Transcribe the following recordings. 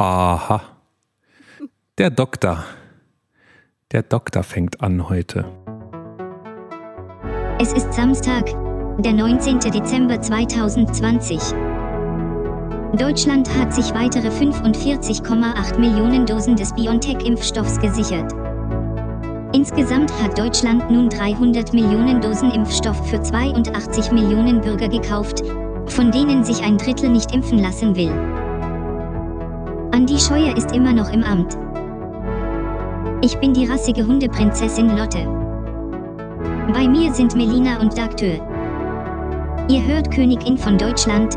Aha. Der Doktor. Der Doktor fängt an heute. Es ist Samstag, der 19. Dezember 2020. Deutschland hat sich weitere 45,8 Millionen Dosen des BioNTech-Impfstoffs gesichert. Insgesamt hat Deutschland nun 300 Millionen Dosen Impfstoff für 82 Millionen Bürger gekauft, von denen sich ein Drittel nicht impfen lassen will. Andi Scheuer ist immer noch im Amt. Ich bin die rassige Hundeprinzessin Lotte. Bei mir sind Melina und Dagtür. Ihr hört Königin von Deutschland,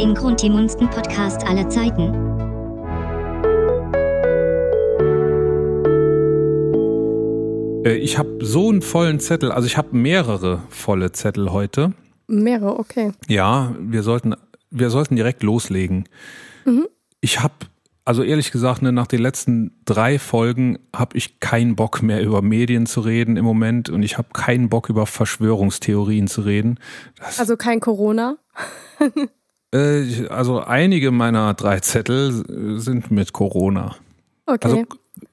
den grundimmunsten Podcast aller Zeiten. Äh, ich habe so einen vollen Zettel, also ich habe mehrere volle Zettel heute. Mehrere, okay. Ja, wir sollten, wir sollten direkt loslegen. Mhm. Ich habe, also ehrlich gesagt, ne, nach den letzten drei Folgen habe ich keinen Bock mehr über Medien zu reden im Moment und ich habe keinen Bock über Verschwörungstheorien zu reden. Das, also kein Corona? äh, also einige meiner drei Zettel sind mit Corona. Okay. Also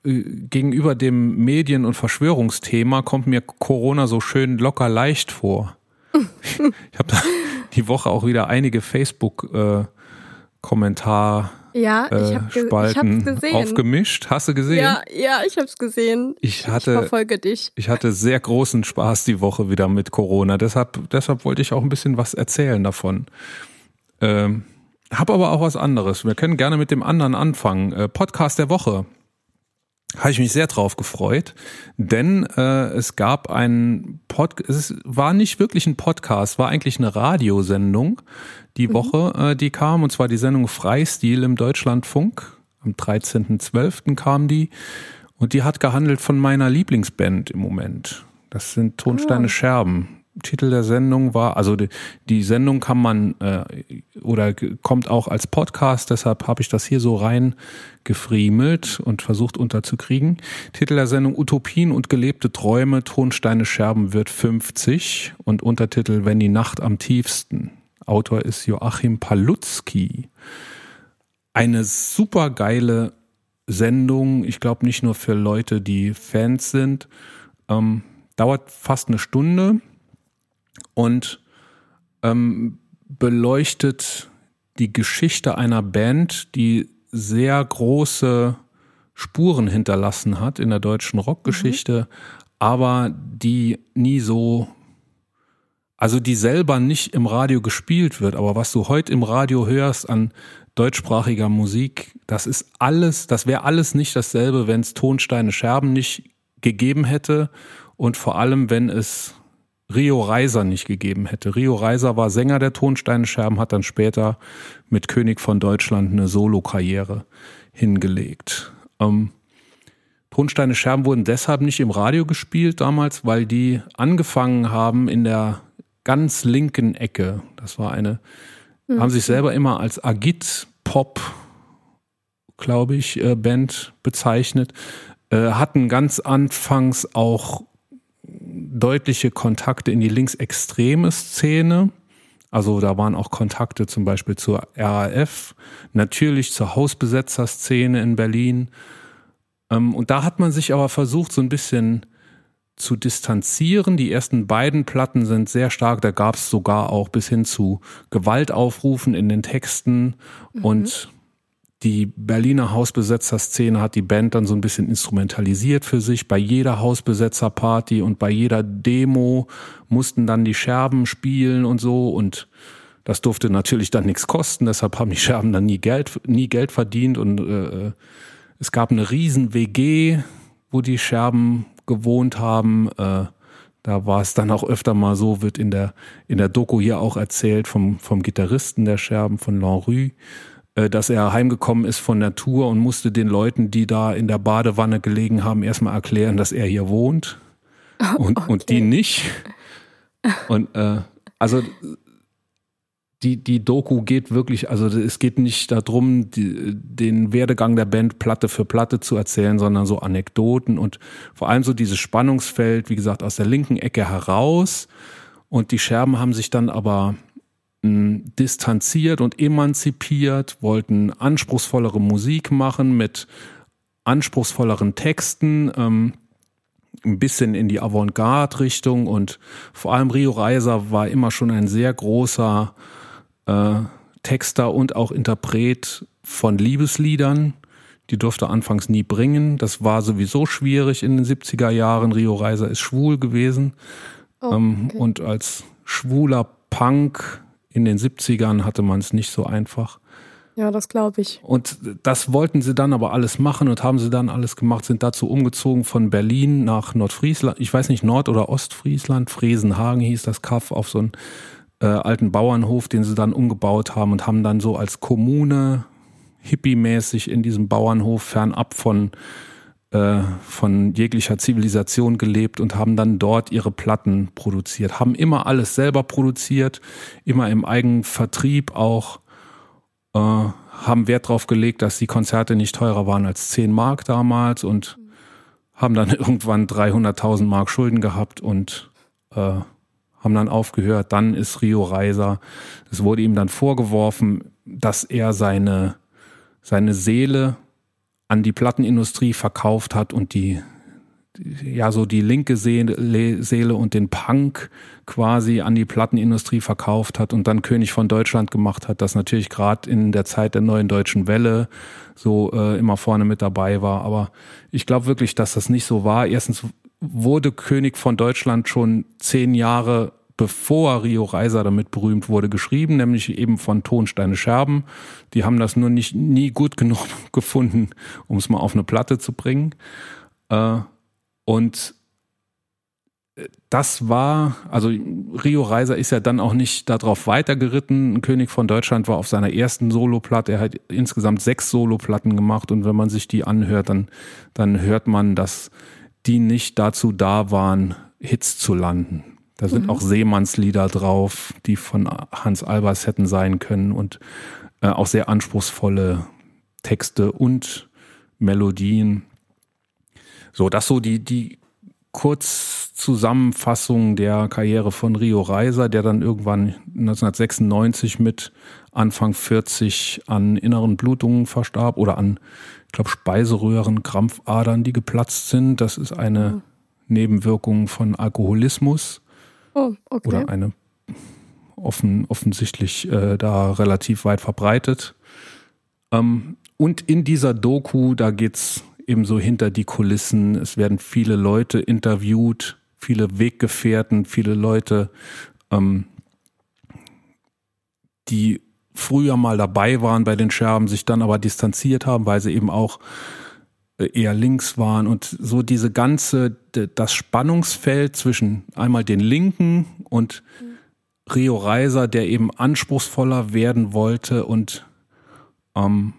äh, gegenüber dem Medien- und Verschwörungsthema kommt mir Corona so schön locker leicht vor. ich habe die Woche auch wieder einige Facebook-Kommentar. Äh, ja, ich habe ge Spalten gesehen. aufgemischt. Hast du gesehen? Ja, ja, ich habe es gesehen. Ich hatte, ich verfolge dich. Ich hatte sehr großen Spaß die Woche wieder mit Corona. Deshalb, deshalb wollte ich auch ein bisschen was erzählen davon. Ähm, hab aber auch was anderes. Wir können gerne mit dem anderen anfangen. Äh, Podcast der Woche habe ich mich sehr drauf gefreut, denn äh, es gab einen Podcast, es war nicht wirklich ein Podcast, war eigentlich eine Radiosendung die mhm. Woche, äh, die kam, und zwar die Sendung Freistil im Deutschlandfunk. Am 13.12. kam die und die hat gehandelt von meiner Lieblingsband im Moment. Das sind Tonsteine oh. Scherben. Titel der Sendung war, also die, die Sendung kann man äh, oder kommt auch als Podcast, deshalb habe ich das hier so rein gefriemelt und versucht unterzukriegen. Titel der Sendung Utopien und gelebte Träume, Tonsteine Scherben wird 50 und Untertitel Wenn die Nacht am tiefsten. Autor ist Joachim Palutzki. Eine super geile Sendung, ich glaube nicht nur für Leute, die Fans sind. Ähm, dauert fast eine Stunde und ähm, beleuchtet die Geschichte einer Band, die sehr große Spuren hinterlassen hat in der deutschen Rockgeschichte, mhm. aber die nie so, also die selber nicht im Radio gespielt wird, aber was du heute im Radio hörst an deutschsprachiger Musik, das ist alles, das wäre alles nicht dasselbe, wenn es Tonsteine Scherben nicht gegeben hätte und vor allem, wenn es Rio Reiser nicht gegeben hätte. Rio Reiser war Sänger der Tonsteinscherben, hat dann später mit König von Deutschland eine Solo-Karriere hingelegt. Ähm, Tonsteine Scherben wurden deshalb nicht im Radio gespielt damals, weil die angefangen haben in der ganz linken Ecke. Das war eine, mhm. haben sich selber immer als Agit-Pop, glaube ich, äh, Band bezeichnet, äh, hatten ganz anfangs auch deutliche Kontakte in die linksextreme Szene. Also da waren auch Kontakte zum Beispiel zur RAF, natürlich zur Hausbesetzerszene in Berlin. Ähm, und da hat man sich aber versucht, so ein bisschen zu distanzieren. Die ersten beiden Platten sind sehr stark, da gab es sogar auch bis hin zu Gewaltaufrufen in den Texten mhm. und die Berliner Hausbesetzerszene hat die Band dann so ein bisschen instrumentalisiert für sich. Bei jeder Hausbesetzerparty und bei jeder Demo mussten dann die Scherben spielen und so und das durfte natürlich dann nichts kosten, deshalb haben die Scherben dann nie Geld, nie Geld verdient und äh, äh es gab eine riesen WG, wo die Scherben gewohnt haben. Äh, da war es dann auch öfter mal so, wird in der, in der Doku hier auch erzählt vom, vom Gitarristen der Scherben, von Lanrue. Äh, dass er heimgekommen ist von der Tour und musste den Leuten, die da in der Badewanne gelegen haben, erstmal erklären, dass er hier wohnt und, okay. und die nicht. Und äh, also die, die Doku geht wirklich, also es geht nicht darum, die, den Werdegang der Band Platte für Platte zu erzählen, sondern so Anekdoten und vor allem so dieses Spannungsfeld, wie gesagt, aus der linken Ecke heraus. Und die Scherben haben sich dann aber distanziert und emanzipiert, wollten anspruchsvollere Musik machen mit anspruchsvolleren Texten, ähm, ein bisschen in die Avantgarde-Richtung und vor allem Rio Reiser war immer schon ein sehr großer äh, Texter und auch Interpret von Liebesliedern. Die durfte anfangs nie bringen. Das war sowieso schwierig in den 70er Jahren. Rio Reiser ist schwul gewesen. Oh, ähm, okay. Und als schwuler Punk in den 70ern hatte man es nicht so einfach. Ja, das glaube ich. Und das wollten sie dann aber alles machen und haben sie dann alles gemacht, sind dazu umgezogen von Berlin nach Nordfriesland, ich weiß nicht, Nord- oder Ostfriesland, Fresenhagen hieß das Kaff, auf so einen äh, alten Bauernhof, den sie dann umgebaut haben und haben dann so als Kommune hippie-mäßig in diesem Bauernhof fernab von äh, von jeglicher Zivilisation gelebt und haben dann dort ihre Platten produziert, haben immer alles selber produziert, immer im Eigenvertrieb auch äh, haben Wert darauf gelegt, dass die Konzerte nicht teurer waren als 10 Mark damals und haben dann irgendwann 300.000 Mark Schulden gehabt und äh, haben dann aufgehört. Dann ist Rio Reiser, es wurde ihm dann vorgeworfen, dass er seine, seine Seele an die Plattenindustrie verkauft hat und die ja so die linke Seele und den Punk quasi an die Plattenindustrie verkauft hat und dann König von Deutschland gemacht hat, das natürlich gerade in der Zeit der neuen deutschen Welle so äh, immer vorne mit dabei war. Aber ich glaube wirklich, dass das nicht so war. Erstens wurde König von Deutschland schon zehn Jahre bevor Rio Reiser damit berühmt wurde, geschrieben, nämlich eben von Tonsteine Scherben. Die haben das nur nicht nie gut genug gefunden, um es mal auf eine Platte zu bringen. Äh, und äh, das war, also Rio Reiser ist ja dann auch nicht darauf weitergeritten. König von Deutschland war auf seiner ersten Soloplatte. Er hat insgesamt sechs Soloplatten gemacht und wenn man sich die anhört, dann, dann hört man, dass die nicht dazu da waren, Hits zu landen. Da sind mhm. auch Seemannslieder drauf, die von Hans Albers hätten sein können und äh, auch sehr anspruchsvolle Texte und Melodien. So, das so die, die Kurzzusammenfassung der Karriere von Rio Reiser, der dann irgendwann 1996 mit Anfang 40 an inneren Blutungen verstarb oder an, ich glaube, Speiseröhren, Krampfadern, die geplatzt sind. Das ist eine mhm. Nebenwirkung von Alkoholismus. Oh, okay. Oder eine offen, offensichtlich äh, da relativ weit verbreitet. Ähm, und in dieser Doku, da geht's ebenso hinter die Kulissen. Es werden viele Leute interviewt, viele Weggefährten, viele Leute, ähm, die früher mal dabei waren bei den Scherben, sich dann aber distanziert haben, weil sie eben auch äh, eher links waren. Und so diese ganze, das Spannungsfeld zwischen einmal den Linken und Rio Reiser, der eben anspruchsvoller werden wollte und ähm,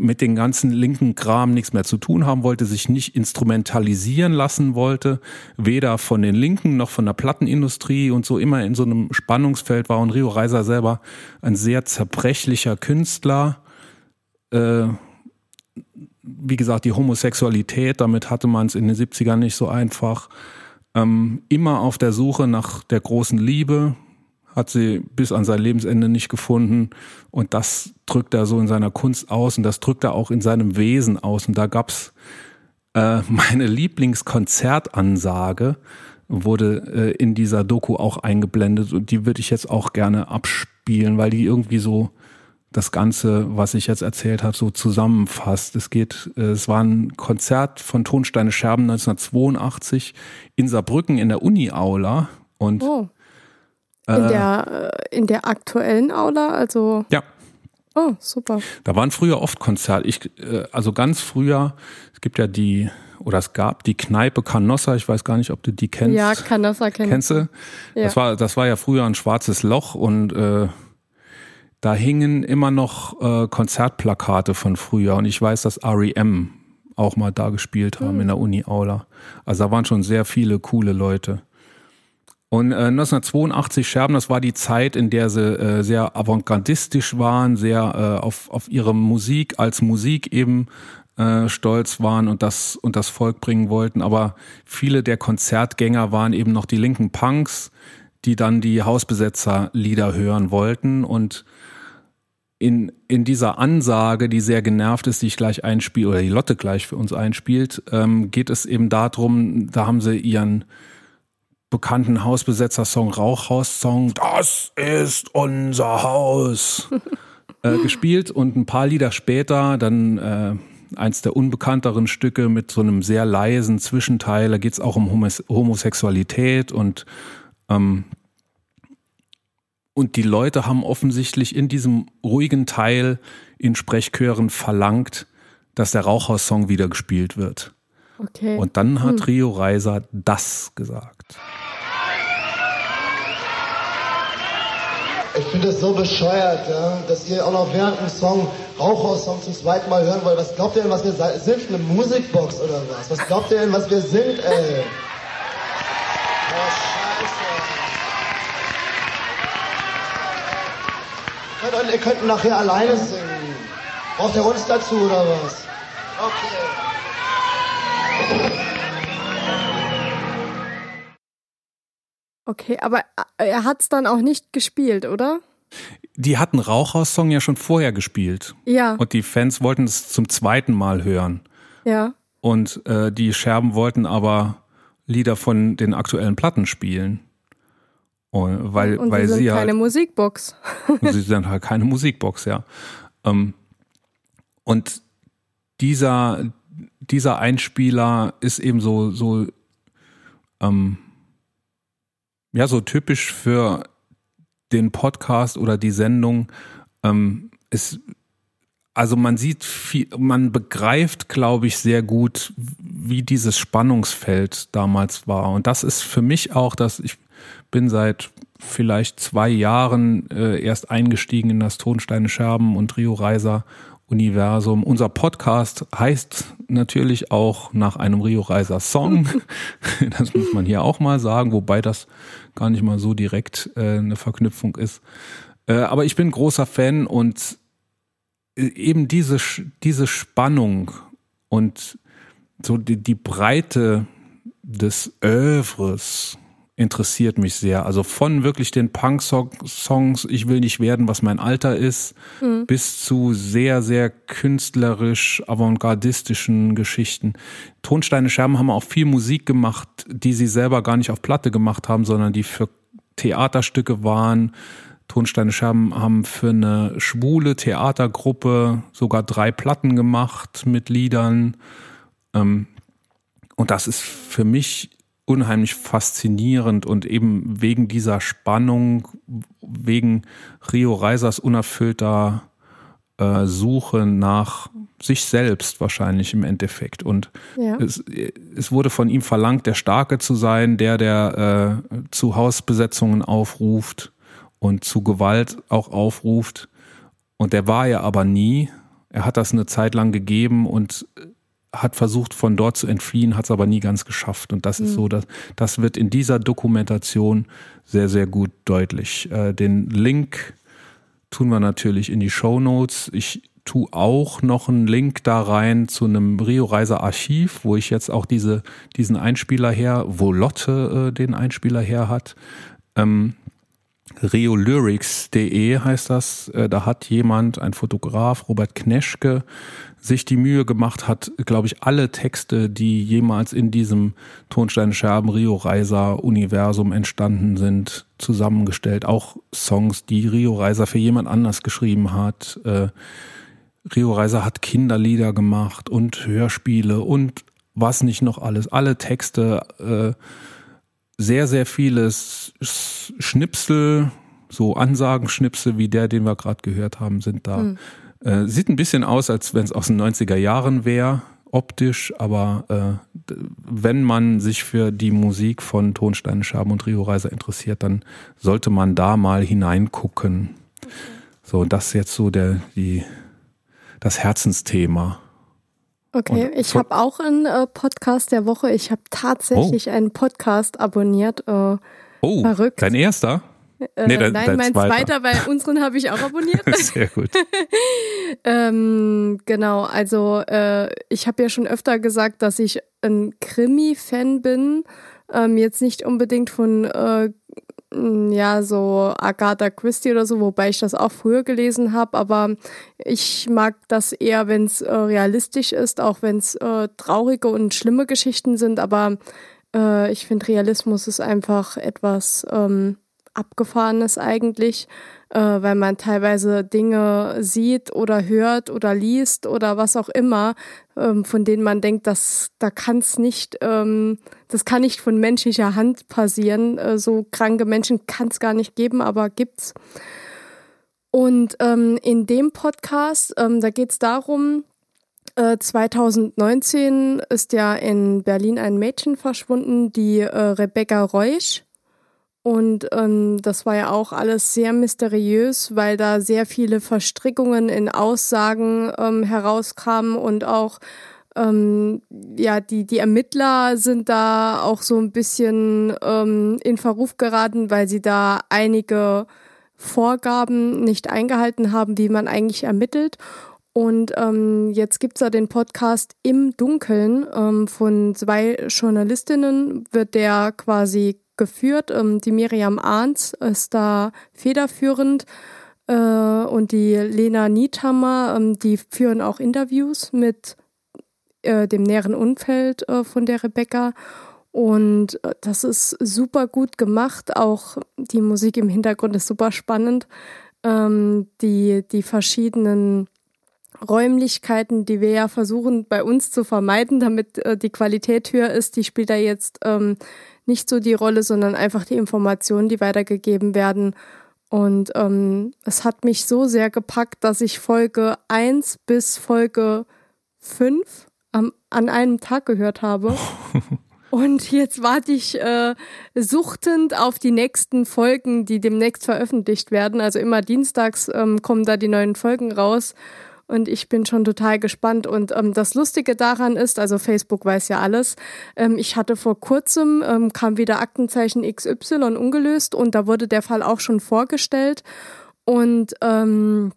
mit den ganzen linken Kram nichts mehr zu tun haben wollte, sich nicht instrumentalisieren lassen wollte, weder von den Linken noch von der Plattenindustrie und so immer in so einem Spannungsfeld war. Und Rio Reiser selber ein sehr zerbrechlicher Künstler. Äh, wie gesagt, die Homosexualität, damit hatte man es in den 70ern nicht so einfach. Ähm, immer auf der Suche nach der großen Liebe, hat sie bis an sein Lebensende nicht gefunden. Und das drückt er so in seiner Kunst aus und das drückt er auch in seinem Wesen aus. Und da gab's äh, meine Lieblingskonzertansage, wurde äh, in dieser Doku auch eingeblendet und die würde ich jetzt auch gerne abspielen, weil die irgendwie so das Ganze, was ich jetzt erzählt habe, so zusammenfasst. Es geht, äh, es war ein Konzert von Tonsteine Scherben 1982 in Saarbrücken in der Uni-Aula und oh. In, äh, der, äh, in der aktuellen Aula, also. Ja. Oh, super. Da waren früher oft Konzerte. Ich, äh, also ganz früher, es gibt ja die, oder es gab die Kneipe Canossa, ich weiß gar nicht, ob du die kennst. Ja, Canossa kennst, kennst du. Ja. Das, war, das war ja früher ein schwarzes Loch und äh, da hingen immer noch äh, Konzertplakate von früher und ich weiß, dass REM auch mal da gespielt haben hm. in der Uni-Aula. Also da waren schon sehr viele coole Leute. Und äh, 1982 Scherben, das war die Zeit, in der sie äh, sehr avantgardistisch waren, sehr äh, auf, auf ihre Musik als Musik eben äh, stolz waren und das und das Volk bringen wollten. Aber viele der Konzertgänger waren eben noch die linken Punks, die dann die Hausbesetzer-Lieder hören wollten und in, in dieser Ansage, die sehr genervt ist, die ich gleich einspiele, oder die Lotte gleich für uns einspielt, ähm, geht es eben darum, da haben sie ihren bekannten Hausbesetzer-Song, Rauchhaus-Song, das ist unser Haus, äh, gespielt und ein paar Lieder später dann äh, eins der unbekannteren Stücke mit so einem sehr leisen Zwischenteil, da geht es auch um Homosexualität und ähm, und die Leute haben offensichtlich in diesem ruhigen Teil in Sprechchören verlangt, dass der Rauchhaus-Song wieder gespielt wird. Okay. Und dann hat hm. Rio Reiser das gesagt. Ich finde es so bescheuert, ja, dass ihr auch noch während dem Song Rauchhaus-Song zum zweiten Mal hören wollt. Was glaubt ihr denn, was wir sind? Eine Musikbox oder was? Was glaubt ihr denn, was wir sind, ey? Oh, scheiße. Ihr könnt nachher alleine singen. Braucht ihr uns dazu oder was? Okay. Okay, aber äh, er hat es dann auch nicht gespielt, oder? Die hatten Rauchhaus-Song ja schon vorher gespielt. Ja. Und die Fans wollten es zum zweiten Mal hören. Ja. Und äh, die Scherben wollten aber Lieder von den aktuellen Platten spielen. Und weil, und weil sie, sind keine halt, Musikbox. sie sind halt keine Musikbox, ja. Ähm, und dieser, dieser Einspieler ist eben so, so ähm, ja, so typisch für den Podcast oder die Sendung ähm, ist, also man sieht viel, man begreift, glaube ich, sehr gut, wie dieses Spannungsfeld damals war. Und das ist für mich auch, dass ich bin seit vielleicht zwei Jahren äh, erst eingestiegen in das Tonsteine Scherben und Rio Reiser Universum. Unser Podcast heißt natürlich auch nach einem Rio Reiser Song. Das muss man hier auch mal sagen, wobei das gar nicht mal so direkt äh, eine Verknüpfung ist. Äh, aber ich bin großer Fan und äh, eben diese, diese Spannung und so die, die Breite des Övres interessiert mich sehr. Also von wirklich den Punk-Songs, ich will nicht werden, was mein Alter ist, mhm. bis zu sehr, sehr künstlerisch, avantgardistischen Geschichten. Tonsteine Scherben haben auch viel Musik gemacht, die sie selber gar nicht auf Platte gemacht haben, sondern die für Theaterstücke waren. Tonsteine Scherben haben für eine schwule Theatergruppe sogar drei Platten gemacht mit Liedern. Ähm, und das ist für mich unheimlich faszinierend und eben wegen dieser Spannung, wegen Rio Reisers unerfüllter äh, Suche nach sich selbst wahrscheinlich im Endeffekt. Und ja. es, es, wurde von ihm verlangt, der Starke zu sein, der, der äh, zu Hausbesetzungen aufruft und zu Gewalt auch aufruft. Und der war er aber nie. Er hat das eine Zeit lang gegeben und hat versucht, von dort zu entfliehen, hat es aber nie ganz geschafft. Und das mhm. ist so, dass das wird in dieser Dokumentation sehr, sehr gut deutlich. Äh, den Link tun wir natürlich in die Show Notes. Ich tue auch noch einen Link da rein zu einem Rio Reiser Archiv, wo ich jetzt auch diese, diesen Einspieler her, wo Lotte äh, den Einspieler her hat. Ähm, Riolyrics.de heißt das. Äh, da hat jemand, ein Fotograf, Robert Kneschke, sich die Mühe gemacht hat, glaube ich, alle Texte, die jemals in diesem Tonsteinscherben Rio Reiser Universum entstanden sind, zusammengestellt. Auch Songs, die Rio Reiser für jemand anders geschrieben hat. Äh, Rio Reiser hat Kinderlieder gemacht und Hörspiele und was nicht noch alles. Alle Texte, äh, sehr, sehr vieles Schnipsel, so Ansagenschnipsel wie der, den wir gerade gehört haben, sind da. Hm. Äh, sieht ein bisschen aus, als wenn es aus den 90er Jahren wäre, optisch, aber äh, wenn man sich für die Musik von Tonsteine Schaben und Rio Reiser interessiert, dann sollte man da mal hineingucken. Okay. So, das ist jetzt so der, die, das Herzensthema. Okay, und ich habe auch einen äh, Podcast der Woche. Ich habe tatsächlich oh. einen Podcast abonniert. Äh, oh, verrückt. dein erster? Äh, nee, dein, Nein, dein mein zweiter. weil unseren habe ich auch abonniert. Sehr gut. ähm, genau, also äh, ich habe ja schon öfter gesagt, dass ich ein Krimi-Fan bin. Ähm, jetzt nicht unbedingt von äh, ja, so Agatha Christie oder so, wobei ich das auch früher gelesen habe, aber ich mag das eher, wenn es äh, realistisch ist, auch wenn es äh, traurige und schlimme Geschichten sind, aber äh, ich finde Realismus ist einfach etwas ähm, Abgefahrenes eigentlich äh, weil man teilweise Dinge sieht oder hört oder liest oder was auch immer, ähm, von denen man denkt, dass da kann es nicht, ähm, das kann nicht von menschlicher Hand passieren. Äh, so kranke Menschen kann es gar nicht geben, aber gibt's. Und ähm, in dem Podcast, ähm, da geht es darum, 2019 äh, ist ja in Berlin ein Mädchen verschwunden, die äh, Rebecca Reusch. Und ähm, das war ja auch alles sehr mysteriös, weil da sehr viele Verstrickungen in Aussagen ähm, herauskamen und auch ähm, ja die die Ermittler sind da auch so ein bisschen ähm, in Verruf geraten, weil sie da einige Vorgaben nicht eingehalten haben, wie man eigentlich ermittelt. Und ähm, jetzt gibt's da den Podcast Im Dunkeln ähm, von zwei Journalistinnen, wird der quasi geführt. Ähm, die Miriam Arns ist da federführend äh, und die Lena Niethammer, ähm, die führen auch Interviews mit äh, dem näheren Umfeld äh, von der Rebecca. Und äh, das ist super gut gemacht. Auch die Musik im Hintergrund ist super spannend. Ähm, die, die verschiedenen Räumlichkeiten, die wir ja versuchen bei uns zu vermeiden, damit äh, die Qualität höher ist, die spielt da jetzt ähm, nicht so die Rolle, sondern einfach die Informationen, die weitergegeben werden. Und ähm, es hat mich so sehr gepackt, dass ich Folge 1 bis Folge 5 am, an einem Tag gehört habe. Und jetzt warte ich äh, suchtend auf die nächsten Folgen, die demnächst veröffentlicht werden. Also immer dienstags ähm, kommen da die neuen Folgen raus und ich bin schon total gespannt. Und ähm, das Lustige daran ist, also Facebook weiß ja alles, ähm, ich hatte vor kurzem, ähm, kam wieder Aktenzeichen XY ungelöst und da wurde der Fall auch schon vorgestellt. Und ähm,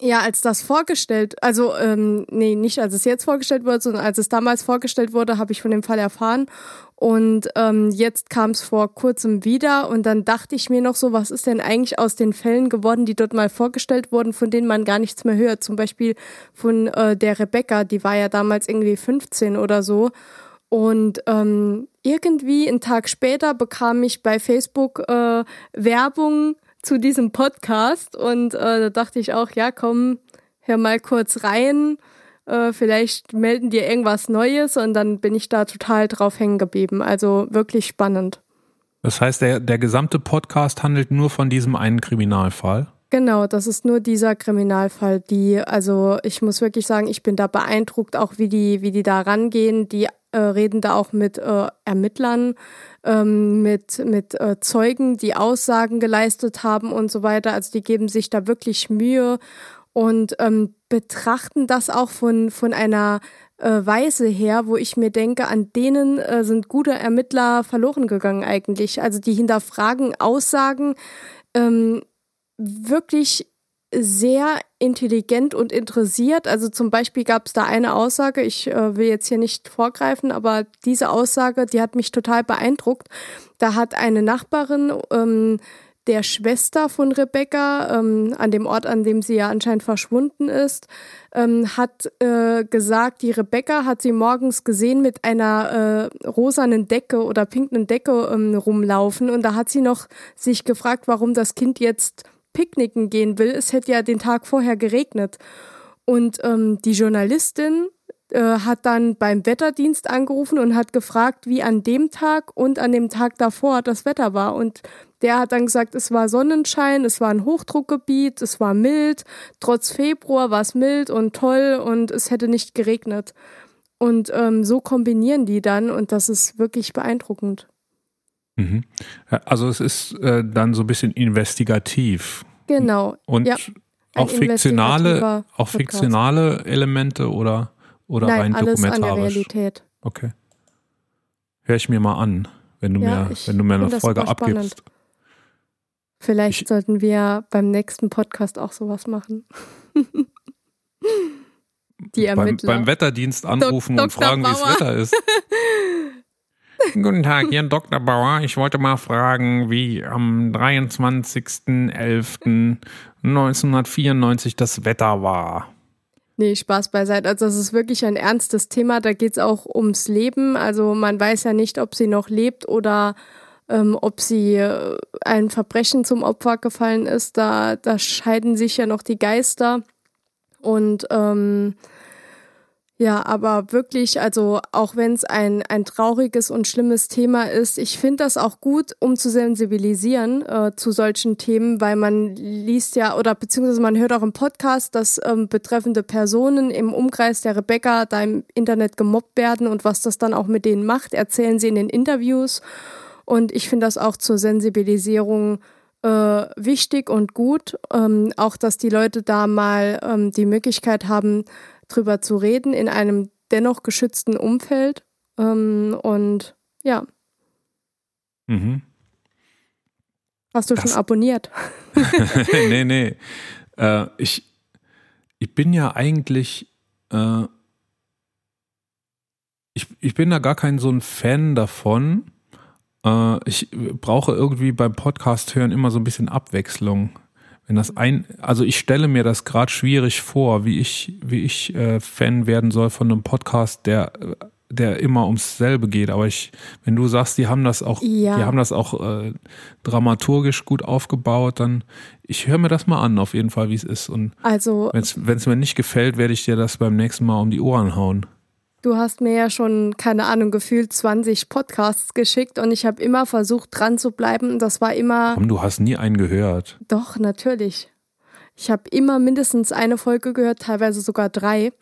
ja, als das vorgestellt, also ähm, nee, nicht als es jetzt vorgestellt wurde, sondern als es damals vorgestellt wurde, habe ich von dem Fall erfahren. Und ähm, jetzt kam es vor kurzem wieder und dann dachte ich mir noch so, was ist denn eigentlich aus den Fällen geworden, die dort mal vorgestellt wurden, von denen man gar nichts mehr hört. Zum Beispiel von äh, der Rebecca, die war ja damals irgendwie 15 oder so. Und ähm, irgendwie einen Tag später bekam ich bei Facebook äh, Werbung zu diesem Podcast und äh, da dachte ich auch, ja, komm, hör mal kurz rein. Äh, vielleicht melden dir irgendwas Neues und dann bin ich da total drauf hängen geblieben. Also wirklich spannend. Das heißt, der, der gesamte Podcast handelt nur von diesem einen Kriminalfall? Genau, das ist nur dieser Kriminalfall, die, also ich muss wirklich sagen, ich bin da beeindruckt, auch wie die, wie die da rangehen. Die äh, reden da auch mit äh, Ermittlern, ähm, mit, mit äh, Zeugen, die Aussagen geleistet haben und so weiter. Also die geben sich da wirklich Mühe und ähm, betrachten das auch von, von einer äh, Weise her, wo ich mir denke, an denen äh, sind gute Ermittler verloren gegangen eigentlich. Also die hinterfragen Aussagen ähm, wirklich sehr intelligent und interessiert. Also zum Beispiel gab es da eine Aussage, ich äh, will jetzt hier nicht vorgreifen, aber diese Aussage, die hat mich total beeindruckt. Da hat eine Nachbarin ähm, der Schwester von Rebecca, ähm, an dem Ort, an dem sie ja anscheinend verschwunden ist, ähm, hat äh, gesagt, die Rebecca hat sie morgens gesehen mit einer äh, rosanen Decke oder pinken Decke ähm, rumlaufen und da hat sie noch sich gefragt, warum das Kind jetzt picknicken gehen will. Es hätte ja den Tag vorher geregnet. Und ähm, die Journalistin äh, hat dann beim Wetterdienst angerufen und hat gefragt, wie an dem Tag und an dem Tag davor das Wetter war. Und der hat dann gesagt, es war Sonnenschein, es war ein Hochdruckgebiet, es war mild, trotz Februar war es mild und toll und es hätte nicht geregnet. Und ähm, so kombinieren die dann und das ist wirklich beeindruckend. Mhm. Also es ist äh, dann so ein bisschen investigativ. Genau. Und ja, auch fiktionale, auch fiktionale Elemente oder, oder Nein, rein alles dokumentarisch? An der Realität. Okay. Hör ich mir mal an, wenn du ja, mir, wenn du mir eine Folge abgibst. Vielleicht ich, sollten wir beim nächsten Podcast auch sowas machen. Die Ermittler. Beim, beim Wetterdienst anrufen Dok und fragen, wie das Wetter ist. Guten Tag, hier Dr. Bauer. Ich wollte mal fragen, wie am 23.11.1994 das Wetter war. Nee, Spaß beiseite. Also das ist wirklich ein ernstes Thema. Da geht es auch ums Leben. Also man weiß ja nicht, ob sie noch lebt oder ähm, ob sie äh, ein Verbrechen zum Opfer gefallen ist. Da, da scheiden sich ja noch die Geister. Und ähm, ja, aber wirklich, also auch wenn es ein, ein trauriges und schlimmes Thema ist, ich finde das auch gut, um zu sensibilisieren äh, zu solchen Themen, weil man liest ja oder beziehungsweise man hört auch im Podcast, dass ähm, betreffende Personen im Umkreis der Rebecca da im Internet gemobbt werden und was das dann auch mit denen macht, erzählen sie in den Interviews. Und ich finde das auch zur Sensibilisierung äh, wichtig und gut, ähm, auch dass die Leute da mal ähm, die Möglichkeit haben, drüber zu reden in einem dennoch geschützten Umfeld. Ähm, und ja. Mhm. Hast du das schon abonniert? nee, nee. Äh, ich, ich bin ja eigentlich, äh, ich, ich bin da gar kein so ein Fan davon. Äh, ich brauche irgendwie beim Podcast hören immer so ein bisschen Abwechslung. Wenn das ein, also ich stelle mir das gerade schwierig vor, wie ich, wie ich äh, Fan werden soll von einem Podcast, der, der immer ums selbe geht. Aber ich, wenn du sagst, die haben das auch, Ja. die haben das auch äh, dramaturgisch gut aufgebaut, dann ich höre mir das mal an, auf jeden Fall, wie es ist. Und Also, wenn es mir nicht gefällt, werde ich dir das beim nächsten Mal um die Ohren hauen. Du hast mir ja schon, keine Ahnung, gefühlt 20 Podcasts geschickt und ich habe immer versucht, dran zu bleiben. Das war immer, Komm, du hast nie einen gehört. doch, natürlich. Ich habe immer mindestens eine Folge gehört, teilweise sogar drei.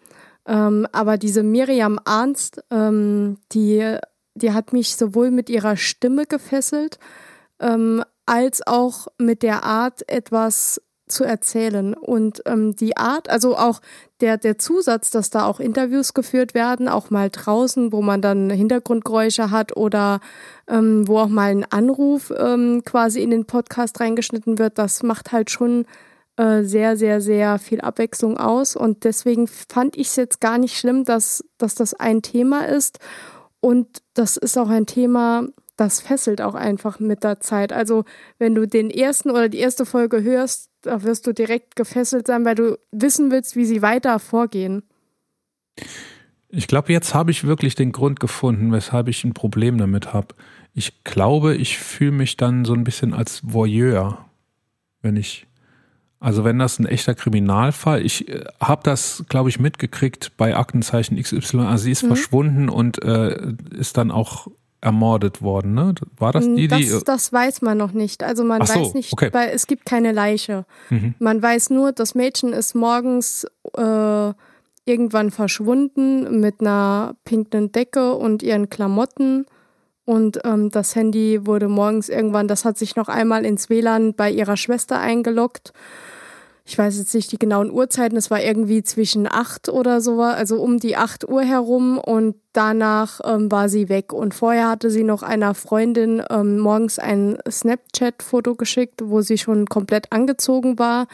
Ähm, aber diese Miriam Arnst, ähm, die, die hat mich sowohl mit ihrer Stimme gefesselt, ähm, als auch mit der Art, etwas zu erzählen. Und ähm, die Art, also auch der, der Zusatz, dass da auch Interviews geführt werden, auch mal draußen, wo man dann Hintergrundgeräusche hat oder ähm, wo auch mal ein Anruf ähm, quasi in den Podcast reingeschnitten wird, das macht halt schon äh, sehr, sehr, sehr viel Abwechslung aus. Und deswegen fand ich es jetzt gar nicht schlimm, dass, dass das ein Thema ist. Und das ist auch ein Thema, das fesselt auch einfach mit der Zeit. Also wenn du den ersten oder die erste Folge hörst, da wirst du direkt gefesselt sein, weil du wissen willst, wie sie weiter vorgehen. Ich glaube, jetzt habe ich wirklich den Grund gefunden, weshalb ich ein Problem damit habe. Ich glaube, ich fühle mich dann so ein bisschen als Voyeur, wenn ich, also wenn das ein echter Kriminalfall, ich äh, habe das, glaube ich, mitgekriegt bei Aktenzeichen XY, also sie ist Mhm. verschwunden und äh, ist dann auch ermordet worden, ne? War das die, die? das, das weiß man noch nicht. Also man so, weiß nicht, okay. weil es gibt keine Leiche. Mhm. Man weiß nur, das Mädchen ist morgens äh, irgendwann verschwunden mit einer pinken Decke und ihren Klamotten. Und ähm, das Handy wurde morgens irgendwann, das hat sich noch einmal ins WLAN bei ihrer Schwester eingeloggt. Ich weiß jetzt nicht die genauen Uhrzeiten, es war irgendwie zwischen acht oder so, also um die acht Uhr herum und danach ähm, war sie weg. Und vorher hatte sie noch einer Freundin ähm, morgens ein Snapchat-Foto geschickt, wo sie schon komplett angezogen war.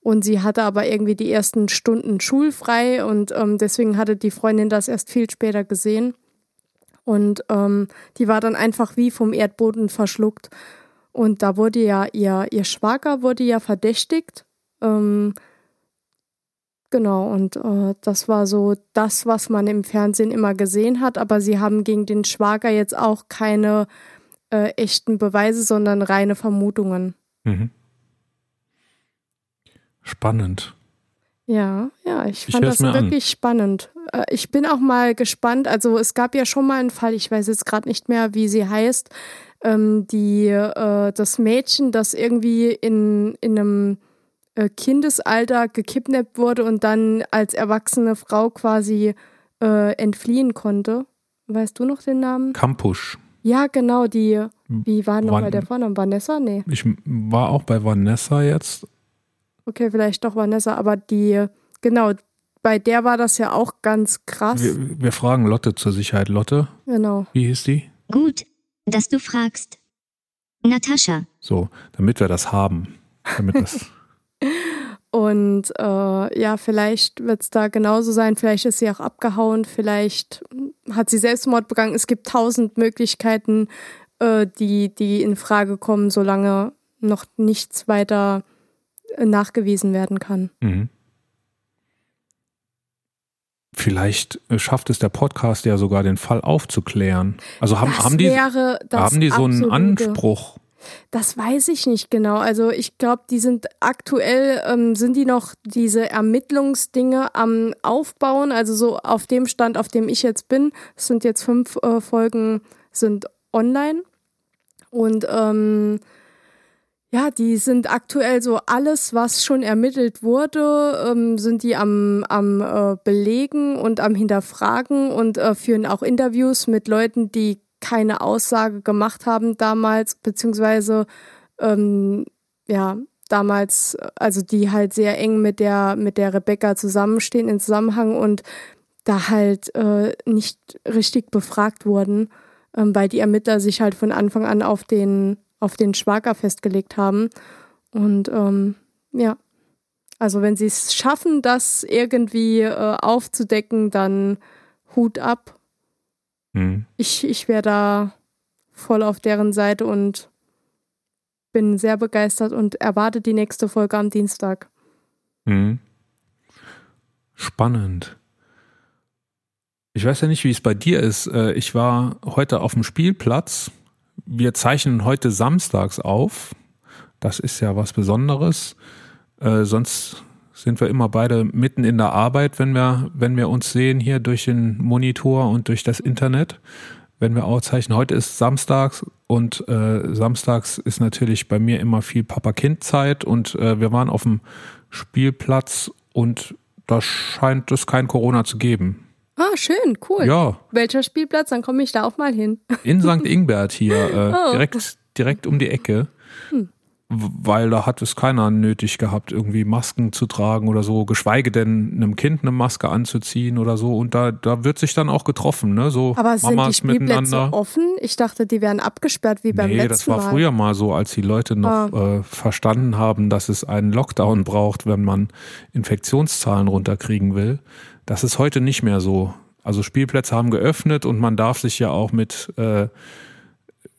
Und sie hatte aber irgendwie die ersten Stunden schulfrei und ähm, deswegen hatte die Freundin das erst viel später gesehen. Und ähm, die war dann einfach wie vom Erdboden verschluckt. Und da wurde ja ihr, ihr Schwager wurde ja verdächtigt. Ähm, genau, und äh, das war so das, was man im Fernsehen immer gesehen hat. Aber sie haben gegen den Schwager jetzt auch keine äh, echten Beweise, sondern reine Vermutungen. Mhm. Spannend. Ja, ja, ich Ich fand das mir an. wirklich spannend. Äh, Ich bin auch mal gespannt. Also es gab ja schon mal einen Fall, ich weiß jetzt gerade nicht mehr, wie sie heißt, ähm, die äh, das Mädchen, das irgendwie in, in einem Kindesalter gekidnappt wurde und dann als erwachsene Frau quasi äh, entfliehen konnte. Weißt du noch den Namen? Kampusch. Ja, genau, die, wie war nochmal der Vorname? Vanessa? Nee. Ich war auch bei Vanessa jetzt. Okay, vielleicht doch Vanessa, aber die, genau, bei der war das ja auch ganz krass. Wir, wir fragen Lotte zur Sicherheit. Lotte, Genau. wie hieß die? Gut, dass du fragst. Natascha, So, damit wir das haben. Damit das. Und äh, ja, vielleicht wird es da genauso sein. Vielleicht ist sie auch abgehauen. Vielleicht hat sie Selbstmord begangen. Es gibt tausend Möglichkeiten, äh, die, die in Frage kommen, solange noch nichts weiter äh, nachgewiesen werden kann. Mhm. Vielleicht schafft es der Podcast ja sogar, den Fall aufzuklären. Also haben, Das haben die, haben die so einen Anspruch? Das weiß ich nicht genau. Also ich glaube, die sind aktuell, ähm, sind die noch diese Ermittlungsdinge am Aufbauen. Also so auf dem Stand, auf dem ich jetzt bin, sind jetzt fünf äh, Folgen, sind online. Und ähm, ja, die sind aktuell so alles, was schon ermittelt wurde, ähm, sind die am, am äh, Belegen und am Hinterfragen und äh, führen auch Interviews mit Leuten, die keine Aussage gemacht haben damals, beziehungsweise ähm, ja, damals, also die halt sehr eng mit der, mit der Rebecca zusammenstehen in Zusammenhang und da halt äh, nicht richtig befragt wurden, ähm, weil die Ermittler sich halt von Anfang an auf den, auf den Schwager festgelegt haben. Und ähm, ja, also wenn sie es schaffen, das irgendwie äh, aufzudecken, dann Hut ab. Hm. Ich, ich wäre da voll auf deren Seite und bin sehr begeistert und erwarte die nächste Folge am Dienstag. Hm. Spannend. Ich weiß ja nicht, wie es bei dir ist. Äh, Ich war heute auf dem Spielplatz. Wir zeichnen heute samstags auf. Das ist ja was Besonderes. Äh, sonst sind wir immer beide mitten in der Arbeit, wenn wir, wenn wir uns sehen hier durch den Monitor und durch das Internet. Wenn wir aufzeichnen, heute ist samstags und äh, samstags ist natürlich bei mir immer viel Papa-Kind-Zeit und äh, wir waren auf dem Spielplatz und da scheint es kein Corona zu geben. Ah, schön, cool. Ja, Welcher Spielplatz? Dann komme ich da auch mal hin. in St. Ingbert hier, äh, Oh. direkt, direkt um die Ecke. W- Weil da hat es keiner nötig gehabt, irgendwie Masken zu tragen oder so, geschweige denn einem Kind eine Maske anzuziehen oder so. Und da, da wird sich dann auch getroffen, ne? So Aber sind die Mamas Spielplätze miteinander. offen? Ich dachte, die wären abgesperrt wie beim nee, letzten das war Mal. früher mal so, als die Leute noch äh, verstanden haben, dass es einen Lockdown braucht, wenn man Infektionszahlen runterkriegen will. Das ist heute nicht mehr so. Also Spielplätze haben geöffnet und man darf sich ja auch mit äh,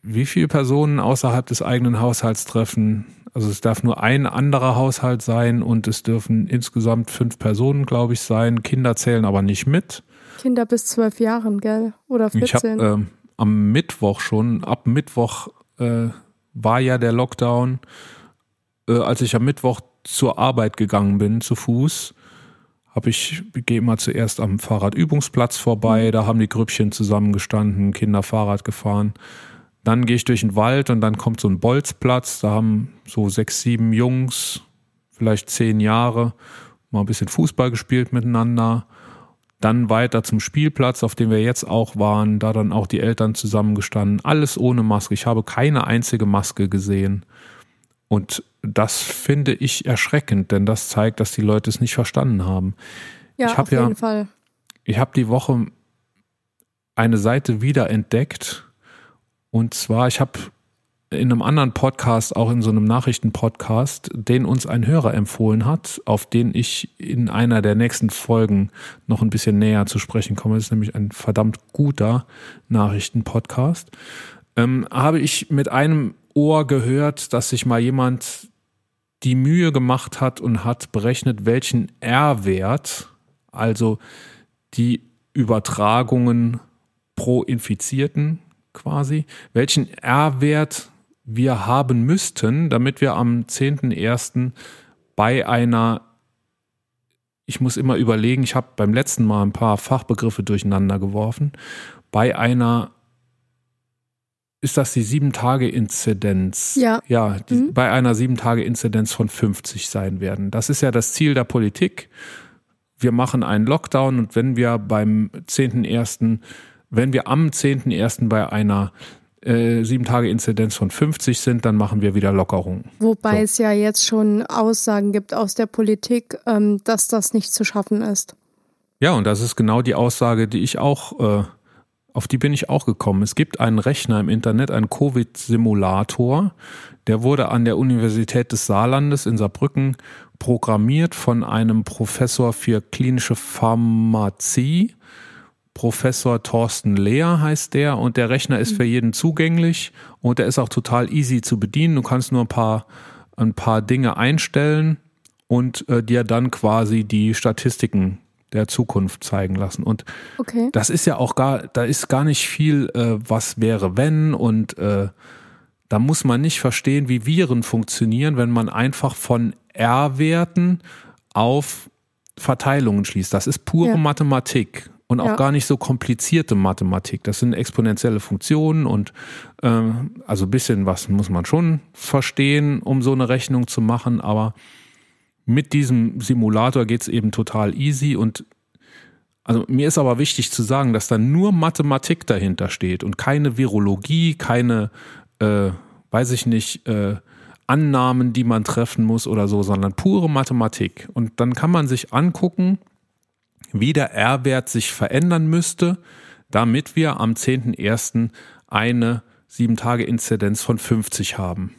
wie viele Personen außerhalb des eigenen Haushalts treffen. Also es darf nur ein anderer Haushalt sein und es dürfen insgesamt fünf Personen, glaube ich, sein. Kinder zählen aber nicht mit. Kinder bis zwölf Jahren, gell? Oder Ich habe 14. ähm, am Mittwoch schon, ab Mittwoch äh, war ja der Lockdown. Äh, als ich am Mittwoch zur Arbeit gegangen bin, zu Fuß, habe ich, ich gehe immer zuerst am Fahrradübungsplatz vorbei, da haben die Grüppchen zusammengestanden, Kinder Fahrrad gefahren. Dann gehe ich durch den Wald und dann kommt so ein Bolzplatz, da haben so sechs, sieben Jungs, vielleicht zehn Jahre, mal ein bisschen Fußball gespielt miteinander. Dann weiter zum Spielplatz, auf dem wir jetzt auch waren, da dann auch die Eltern zusammengestanden. Alles ohne Maske. Ich habe keine einzige Maske gesehen. Und das finde ich erschreckend, denn das zeigt, dass die Leute es nicht verstanden haben. ja, ich hab auf ja- jeden Fall. Ich habe die Woche eine Seite wiederentdeckt. Und zwar, ich habe in einem anderen Podcast, auch in so einem Nachrichtenpodcast, den uns ein Hörer empfohlen hat, auf den ich in einer der nächsten Folgen noch ein bisschen näher zu sprechen komme. Das ist nämlich ein verdammt guter Nachrichtenpodcast. Ähm, habe ich mit einem Ohr gehört, dass sich mal jemand die Mühe gemacht hat und hat berechnet, welchen R-Wert, also die Übertragungen pro Infizierten quasi, welchen R-Wert wir haben müssten, damit wir am 10.01. bei einer, ich muss immer überlegen, ich habe beim letzten Mal ein paar Fachbegriffe durcheinander geworfen, bei einer, ist das die 7-Tage-Inzidenz? Ja. Ja, die, Mhm. bei einer 7-Tage-Inzidenz von 50 sein werden. Das ist ja das Ziel der Politik wir machen einen Lockdown und wenn wir beim 10.1., wenn wir am 10.1. bei einer äh, 7-Tage-Inzidenz von 50 sind, dann machen wir wieder Lockerungen. Wobei So. es ja jetzt schon Aussagen gibt aus der Politik, ähm, dass das nicht zu schaffen ist. Ja, und das ist genau die Aussage, die ich auch, äh, auf die bin ich auch gekommen. Es gibt einen Rechner im Internet, einen Covid-Simulator, der wurde an der Universität des Saarlandes in Saarbrücken programmiert von einem Professor für klinische Pharmazie Professor Thorsten Lehr heißt der und der Rechner ist für jeden zugänglich und der ist auch total easy zu bedienen. Du kannst nur ein paar, ein paar Dinge einstellen und äh, dir dann quasi die Statistiken der Zukunft zeigen lassen. Und Okay. das ist ja auch gar, da ist gar nicht viel, äh, was wäre wenn und äh, da muss man nicht verstehen, wie Viren funktionieren, wenn man einfach von R-Werten auf Verteilungen schließt. Das ist pure Ja. Mathematik und auch Ja. gar nicht so komplizierte Mathematik. Das sind exponentielle Funktionen und äh, also ein bisschen was muss man schon verstehen, um so eine Rechnung zu machen, aber mit diesem Simulator geht's eben total easy und also mir ist aber wichtig zu sagen, dass da nur Mathematik dahinter steht und keine Virologie, keine, äh, weiß ich nicht, äh, Annahmen, die man treffen muss oder so, sondern pure Mathematik. Und dann kann man sich angucken, wie der R-Wert sich verändern müsste, damit wir am 10.01. eine 7-Tage-Inzidenz von 50 haben.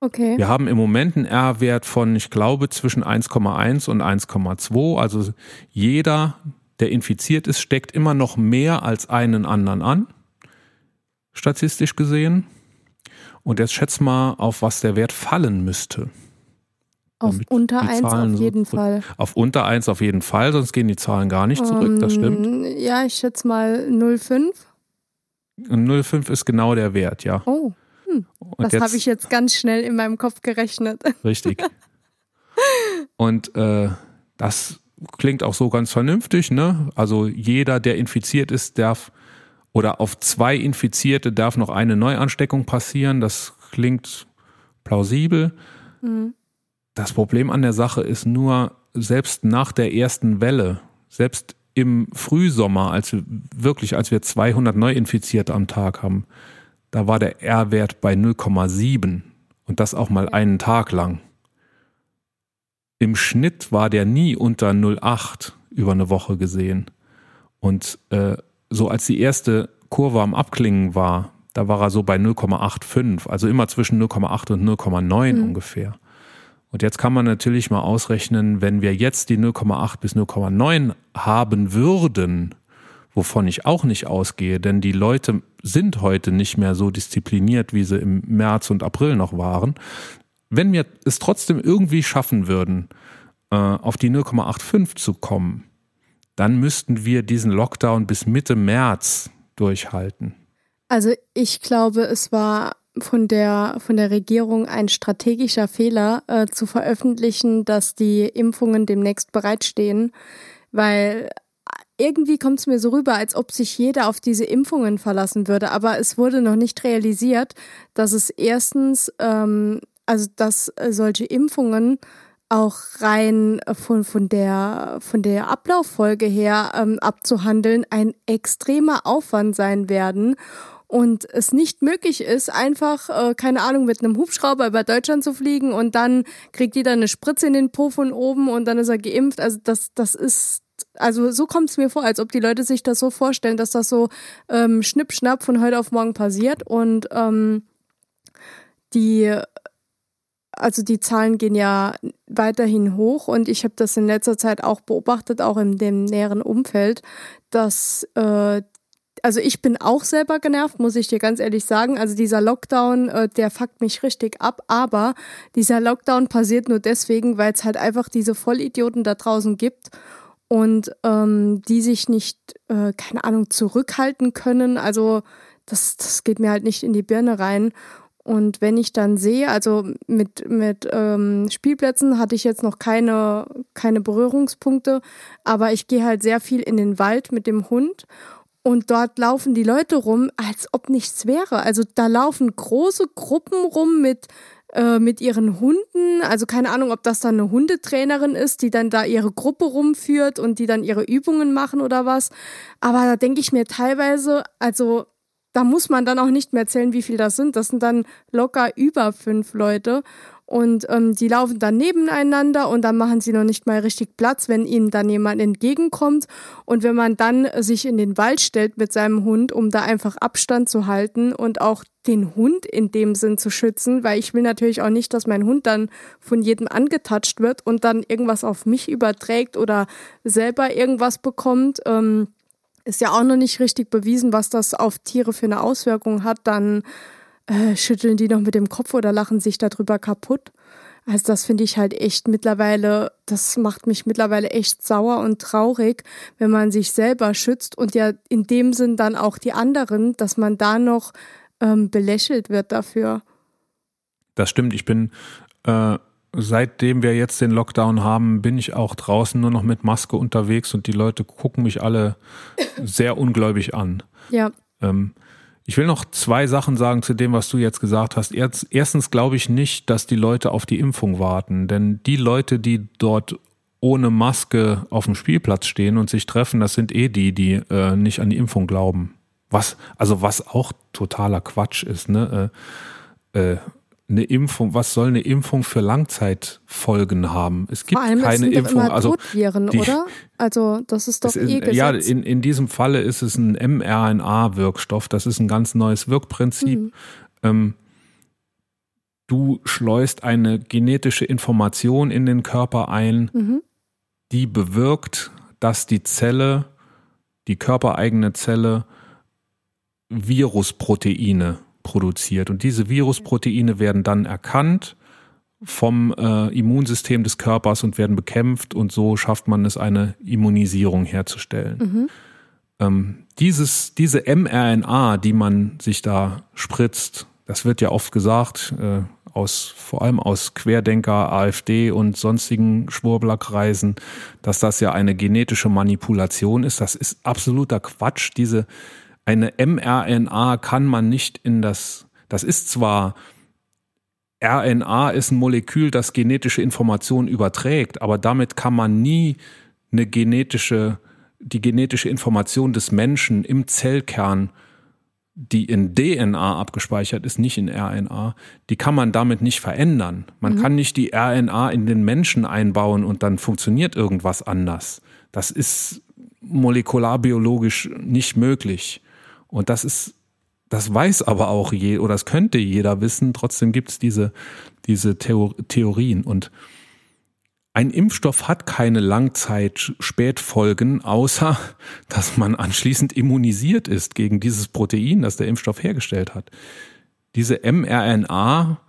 Okay. Wir haben im Moment einen R-Wert von, ich glaube, zwischen 1,1 und 1,2. Also jeder, der infiziert ist, steckt immer noch mehr als einen anderen an, statistisch gesehen. Und jetzt schätz mal, auf was der Wert fallen müsste. Auf unter die 1 Zahlen auf jeden Fall. Auf unter 1 auf jeden Fall, sonst gehen die Zahlen gar nicht zurück, das stimmt. Ähm, Ja, ich schätze mal 0,5. Und 0,5 ist genau der Wert, ja. Oh, Und das habe ich jetzt ganz schnell in meinem Kopf gerechnet. Richtig. Und äh, das klingt auch so ganz vernünftig, ne? Also jeder, der infiziert ist, darf oder auf zwei Infizierte darf noch eine Neuansteckung passieren. Das klingt plausibel. Das Problem an der Sache ist nur, selbst nach der ersten Welle, selbst im Frühsommer, als wir wirklich, als wir 200 Neuinfizierte am Tag haben, da war der R-Wert bei 0,7 und das auch mal einen Tag lang. Im Schnitt war der nie unter 0,8 über eine Woche gesehen. Und äh, so als die erste Kurve am Abklingen war, da war er so bei 0,85, also immer zwischen 0,8 und 0,9 ungefähr. Und jetzt kann man natürlich mal ausrechnen, wenn wir jetzt die 0,8 bis 0,9 haben würden, wovon ich auch nicht ausgehe, denn die Leute sind heute nicht mehr so diszipliniert, wie sie im März und April noch waren. Wenn wir es trotzdem irgendwie schaffen würden, äh, auf die 0,85 zu kommen, dann müssten wir diesen Lockdown bis Mitte März durchhalten. Also ich glaube, es war von der, von der Regierung ein strategischer Fehler äh, zu veröffentlichen, dass die Impfungen demnächst bereitstehen, weil irgendwie kommt es mir so rüber, als ob sich jeder auf diese Impfungen verlassen würde. Aber es wurde noch nicht realisiert, dass es erstens, ähm, also dass äh, solche Impfungen auch rein äh, von, von, der, von der Ablauffolge her ähm, abzuhandeln, ein extremer Aufwand sein werden und es nicht möglich ist, einfach, äh, keine Ahnung, mit einem Hubschrauber über Deutschland zu fliegen und dann kriegt jeder eine Spritze in den Po von oben und dann ist er geimpft. Also das, das ist, also so kommt es mir vor, als ob die Leute sich das so vorstellen, dass das so ähm, schnippschnapp von heute auf morgen passiert und ähm, die also die Zahlen gehen ja weiterhin hoch und ich habe das in letzter Zeit auch beobachtet, auch in dem näheren Umfeld, dass äh, also ich bin auch selber genervt, muss ich dir ganz ehrlich sagen. Also dieser Lockdown, äh, der fuckt mich richtig ab, aber dieser Lockdown passiert nur deswegen, weil es halt einfach diese Vollidioten da draußen gibt und ähm, die sich nicht, äh, keine Ahnung, zurückhalten können. Also das, das geht mir halt nicht in die Birne rein. Und wenn ich dann sehe, also mit, mit ähm, Spielplätzen hatte ich jetzt noch keine, keine Berührungspunkte, aber ich gehe halt sehr viel in den Wald mit dem Hund und dort laufen die Leute rum, als ob nichts wäre. Also da laufen große Gruppen rum mit, äh, mit ihren Hunden. Also keine Ahnung, ob das dann eine Hundetrainerin ist, die dann da ihre Gruppe rumführt und die dann ihre Übungen machen oder was. Aber da denke ich mir teilweise, also da muss man dann auch nicht mehr zählen, wie viel das sind. Das sind dann locker über fünf Leute. Und ähm, die laufen dann nebeneinander und dann machen sie noch nicht mal richtig Platz, wenn ihnen dann jemand entgegenkommt. Und wenn man dann sich in den Wald stellt mit seinem Hund, um da einfach Abstand zu halten und auch den Hund in dem Sinn zu schützen, weil ich will natürlich auch nicht, dass mein Hund dann von jedem angetatscht wird und dann irgendwas auf mich überträgt oder selber irgendwas bekommt. Ähm, ist ja auch noch nicht richtig bewiesen, was das auf Tiere für eine Auswirkung hat, dann äh, schütteln die noch mit dem Kopf oder lachen sich darüber kaputt. Also das finde ich halt echt mittlerweile, das macht mich mittlerweile echt sauer und traurig, wenn man sich selber schützt und ja in dem Sinn dann auch die anderen, dass man da noch ähm, belächelt wird dafür. Das stimmt. Ich bin äh, seitdem wir jetzt den Lockdown haben, bin ich auch draußen nur noch mit Maske unterwegs und die Leute gucken mich alle sehr ungläubig an. Ja. Ähm, ich will noch zwei Sachen sagen zu dem, was du jetzt gesagt hast. Erstens glaube ich nicht, dass die Leute auf die Impfung warten, denn die Leute, die dort ohne Maske auf dem Spielplatz stehen und sich treffen, das sind eh die, die äh, nicht an die Impfung glauben. Was, also was auch totaler Quatsch ist, ne? Äh, äh, eine Impfung, was soll eine Impfung für Langzeitfolgen haben? Es gibt keine sind Impfung. Immer also die, oder? Also das ist doch ist, eh. Ja, in, in diesem Falle ist es ein mRNA-Wirkstoff. Das ist ein ganz neues Wirkprinzip. Mhm. Ähm, du schleust eine genetische Information in den Körper ein, mhm. die bewirkt, dass die Zelle, die körpereigene Zelle, Virusproteine produziert. Und diese Virusproteine werden dann erkannt vom äh, Immunsystem des Körpers und werden bekämpft und so schafft man es, eine Immunisierung herzustellen. Mhm. Ähm, dieses, diese mRNA, die man sich da spritzt, das wird ja oft gesagt, äh, aus, vor allem aus Querdenker, AfD und sonstigen Schwurblerkreisen, dass das ja eine genetische Manipulation ist. Das ist absoluter Quatsch. Diese, eine mRNA kann man nicht in das, das ist zwar, RNA ist ein Molekül, das genetische Informationen überträgt, aber damit kann man nie eine genetische, die genetische Information des Menschen im Zellkern, die in DNA abgespeichert ist, nicht in RNA, die kann man damit nicht verändern. Man mhm. kann nicht die RNA in den Menschen einbauen und dann funktioniert irgendwas anders. Das ist molekularbiologisch nicht möglich. Und das ist, das weiß aber auch je, oder das könnte jeder wissen. Trotzdem gibt es diese, diese Theorien. Und ein Impfstoff hat keine Langzeit-Spätfolgen, außer dass man anschließend immunisiert ist gegen dieses Protein, das der Impfstoff hergestellt hat. Diese mRNA,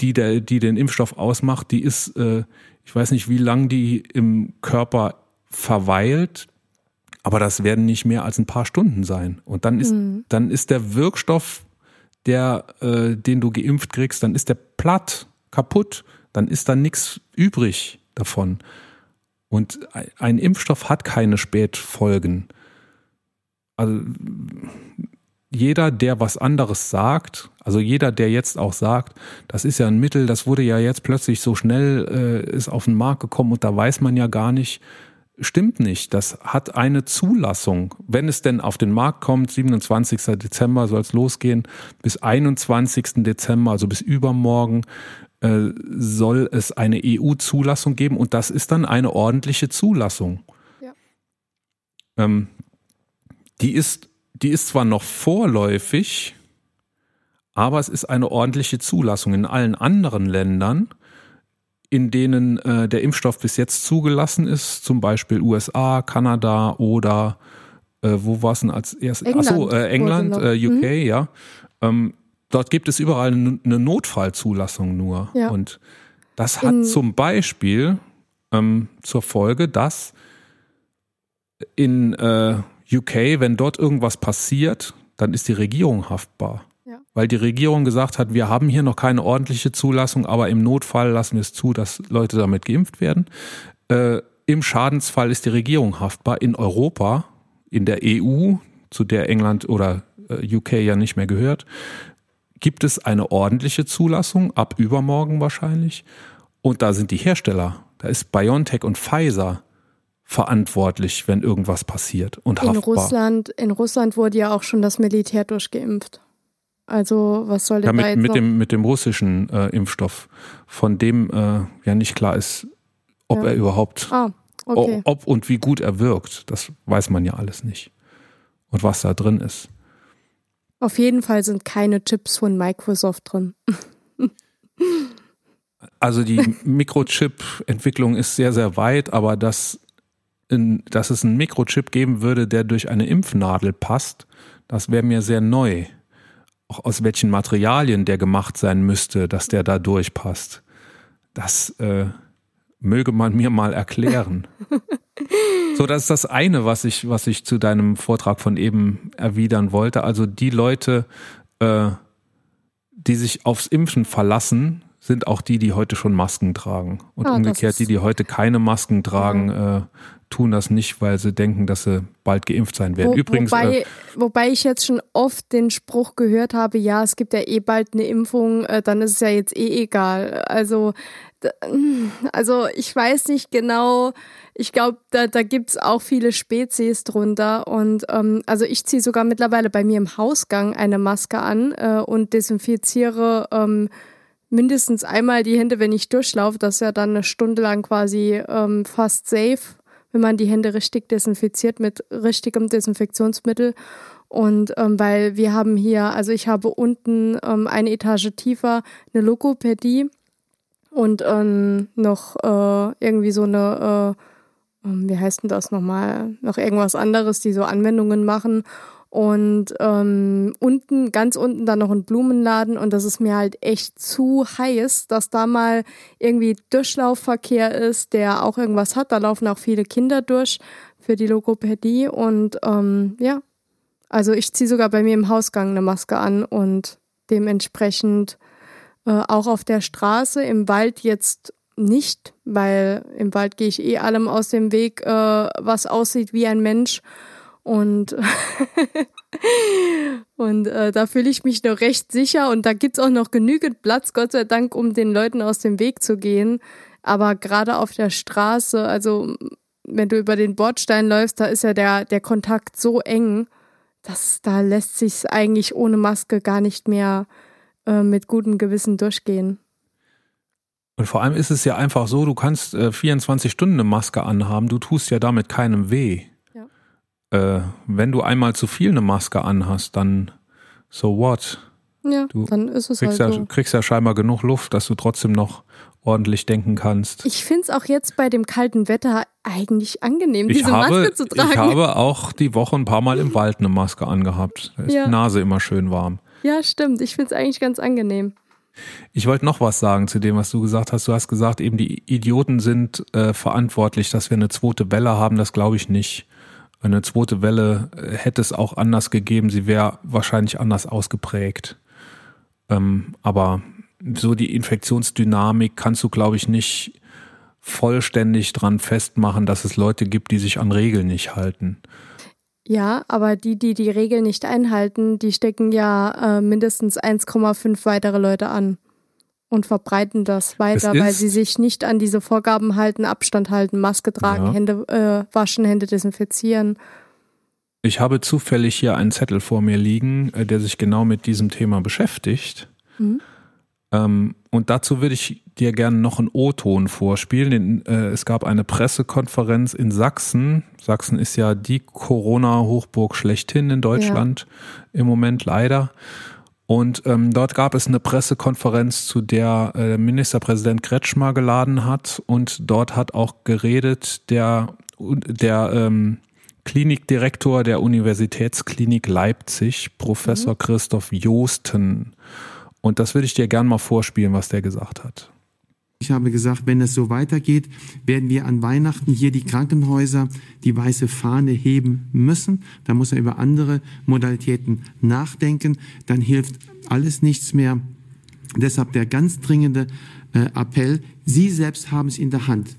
die, der, die den Impfstoff ausmacht, die ist, äh, ich weiß nicht, wie lang die im Körper verweilt. Aber das werden nicht mehr als ein paar Stunden sein. Und dann ist, mhm. dann ist der Wirkstoff, der, äh, den du geimpft kriegst, dann ist der platt, kaputt, dann ist da nichts übrig davon. Und ein Impfstoff hat keine Spätfolgen. Also jeder, der was anderes sagt, also jeder, der jetzt auch sagt, das ist ja ein Mittel, das wurde ja jetzt plötzlich so schnell, äh, ist auf den Markt gekommen und da weiß man ja gar nicht, stimmt nicht. Das hat eine Zulassung. Wenn es denn auf den Markt kommt, 27. Dezember soll es losgehen, bis 21. Dezember, also bis übermorgen, äh, soll es eine EU-Zulassung geben und das ist dann eine ordentliche Zulassung. Ja. Ähm, die, ist, die ist zwar noch vorläufig, aber es ist eine ordentliche Zulassung. In allen anderen Ländern in denen äh, der Impfstoff bis jetzt zugelassen ist, zum Beispiel USA, Kanada oder äh, wo war es denn als erstes? England, Achso, äh, England, äh, UK, mhm. ja. Ähm, dort gibt es überall eine Notfallzulassung nur. Ja. Und das hat in zum Beispiel ähm, zur Folge, dass in äh, UK, wenn dort irgendwas passiert, dann ist die Regierung haftbar weil die Regierung gesagt hat, wir haben hier noch keine ordentliche Zulassung, aber im Notfall lassen wir es zu, dass Leute damit geimpft werden. Äh, Im Schadensfall ist die Regierung haftbar. In Europa, in der EU, zu der England oder äh, UK ja nicht mehr gehört, gibt es eine ordentliche Zulassung, ab übermorgen wahrscheinlich. Und da sind die Hersteller, da ist BioNTech und Pfizer verantwortlich, wenn irgendwas passiert und haftbar. In Russland, in Russland wurde ja auch schon das Militär durchgeimpft. Also was soll denn ja, mit, da jetzt mit dem mit dem russischen äh, Impfstoff, von dem äh, ja nicht klar ist, ob ja. er überhaupt, ah, okay. ob und wie gut er wirkt. Das weiß man ja alles nicht. Und was da drin ist. Auf jeden Fall sind keine Chips von Microsoft drin. also die Mikrochip-Entwicklung ist sehr, sehr weit, aber das in, dass es einen Mikrochip geben würde, der durch eine Impfnadel passt, das wäre mir sehr neu. Auch aus welchen Materialien der gemacht sein müsste, dass der da durchpasst. Das äh, möge man mir mal erklären. so, das ist das eine, was ich, was ich zu deinem Vortrag von eben erwidern wollte. Also die Leute, äh, die sich aufs Impfen verlassen, sind auch die, die heute schon Masken tragen. Und Ah, das umgekehrt, die, die heute keine Masken tragen, äh, tun das nicht, weil sie denken, dass sie bald geimpft sein werden. Wo, Übrigens, wobei, äh, wobei ich jetzt schon oft den Spruch gehört habe, ja, es gibt ja eh bald eine Impfung, äh, dann ist es ja jetzt eh egal. Also, also ich weiß nicht genau, ich glaube, da, da gibt's auch viele Spezies drunter. Und ähm, also ich ziehe sogar mittlerweile bei mir im Hausgang eine Maske an äh, und desinfiziere ähm, mindestens einmal die Hände, wenn ich durchlaufe. Das ist ja dann eine Stunde lang quasi ähm, fast safe, wenn man die Hände richtig desinfiziert mit richtigem Desinfektionsmittel. Und ähm, weil wir haben hier, also ich habe unten ähm, eine Etage tiefer eine Logopädie und ähm, noch äh, irgendwie so eine, äh, ähm, wie heißt denn das nochmal, noch irgendwas anderes, die so Anwendungen machen. Und ähm, unten, ganz unten dann noch ein Blumenladen und das ist mir halt echt zu heiß, dass da mal irgendwie Durchlaufverkehr ist, der auch irgendwas hat. Da laufen auch viele Kinder durch für die Logopädie und ähm, ja, also ich ziehe sogar bei mir im Hausgang eine Maske an und dementsprechend äh, auch auf der Straße, im Wald jetzt nicht, weil im Wald gehe ich eh allem aus dem Weg, äh, was aussieht wie ein Mensch. Und, und äh, da fühle ich mich noch recht sicher und da gibt's auch noch genügend Platz, Gott sei Dank, um den Leuten aus dem Weg zu gehen. Aber gerade auf der Straße, also wenn du über den Bordstein läufst, da ist ja der, der Kontakt so eng, dass da lässt sich eigentlich ohne Maske gar nicht mehr äh, mit gutem Gewissen durchgehen. und vor allem ist es ja einfach so, du kannst äh, 24 Stunden eine Maske anhaben, du tust ja damit keinem weh. Äh, wenn du einmal zu viel eine Maske anhast, dann so what? Ja, Du dann ist es Kriegst, halt ja, so. kriegst ja scheinbar genug Luft, dass du trotzdem noch ordentlich denken kannst. Ich finde es auch jetzt bei dem kalten Wetter eigentlich angenehm, Ich diese habe, Maske zu tragen. ich habe auch die Woche ein paar Mal im Wald eine Maske angehabt. Da ist Ja. die Nase immer schön warm. ja, stimmt. Ich finde es eigentlich ganz angenehm. Ich wollte noch was sagen zu dem, was du gesagt hast. Du hast gesagt, eben die Idioten sind äh, verantwortlich, dass wir eine zweite Welle haben. Das glaube ich nicht. Eine zweite Welle äh, hätte es auch anders gegeben. Sie wäre wahrscheinlich anders ausgeprägt. Ähm, aber so die Infektionsdynamik kannst du, glaube ich, nicht vollständig dran festmachen, dass es Leute gibt, die sich an Regeln nicht halten. Ja, aber die, die die Regeln nicht einhalten, die stecken ja äh, mindestens 1,5 weitere Leute an und verbreiten das weiter, weil sie sich nicht an diese Vorgaben halten, Abstand halten, Maske tragen, Ja. Hände äh, waschen, Hände desinfizieren. Ich habe zufällig hier einen Zettel vor mir liegen, äh, der sich genau mit diesem Thema beschäftigt. Mhm. Ähm, und dazu würde ich dir gerne noch einen O-Ton vorspielen. Den, äh, es gab eine Pressekonferenz in Sachsen. Sachsen ist ja die Corona-Hochburg schlechthin in Deutschland im Moment leider. Und ähm, dort gab es eine Pressekonferenz, zu der äh, Ministerpräsident Kretschmer geladen hat. Und dort hat auch geredet der, der ähm, Klinikdirektor der Universitätsklinik Leipzig, Professor Christoph Joosten. Und das würde ich dir gern mal vorspielen, was der gesagt hat. Ich habe gesagt, wenn es so weitergeht, werden wir an Weihnachten hier die Krankenhäuser die weiße Fahne heben müssen. Da muss er über andere Modalitäten nachdenken. Dann hilft alles nichts mehr. Deshalb der ganz dringende äh, Appell, Sie selbst haben es in der Hand.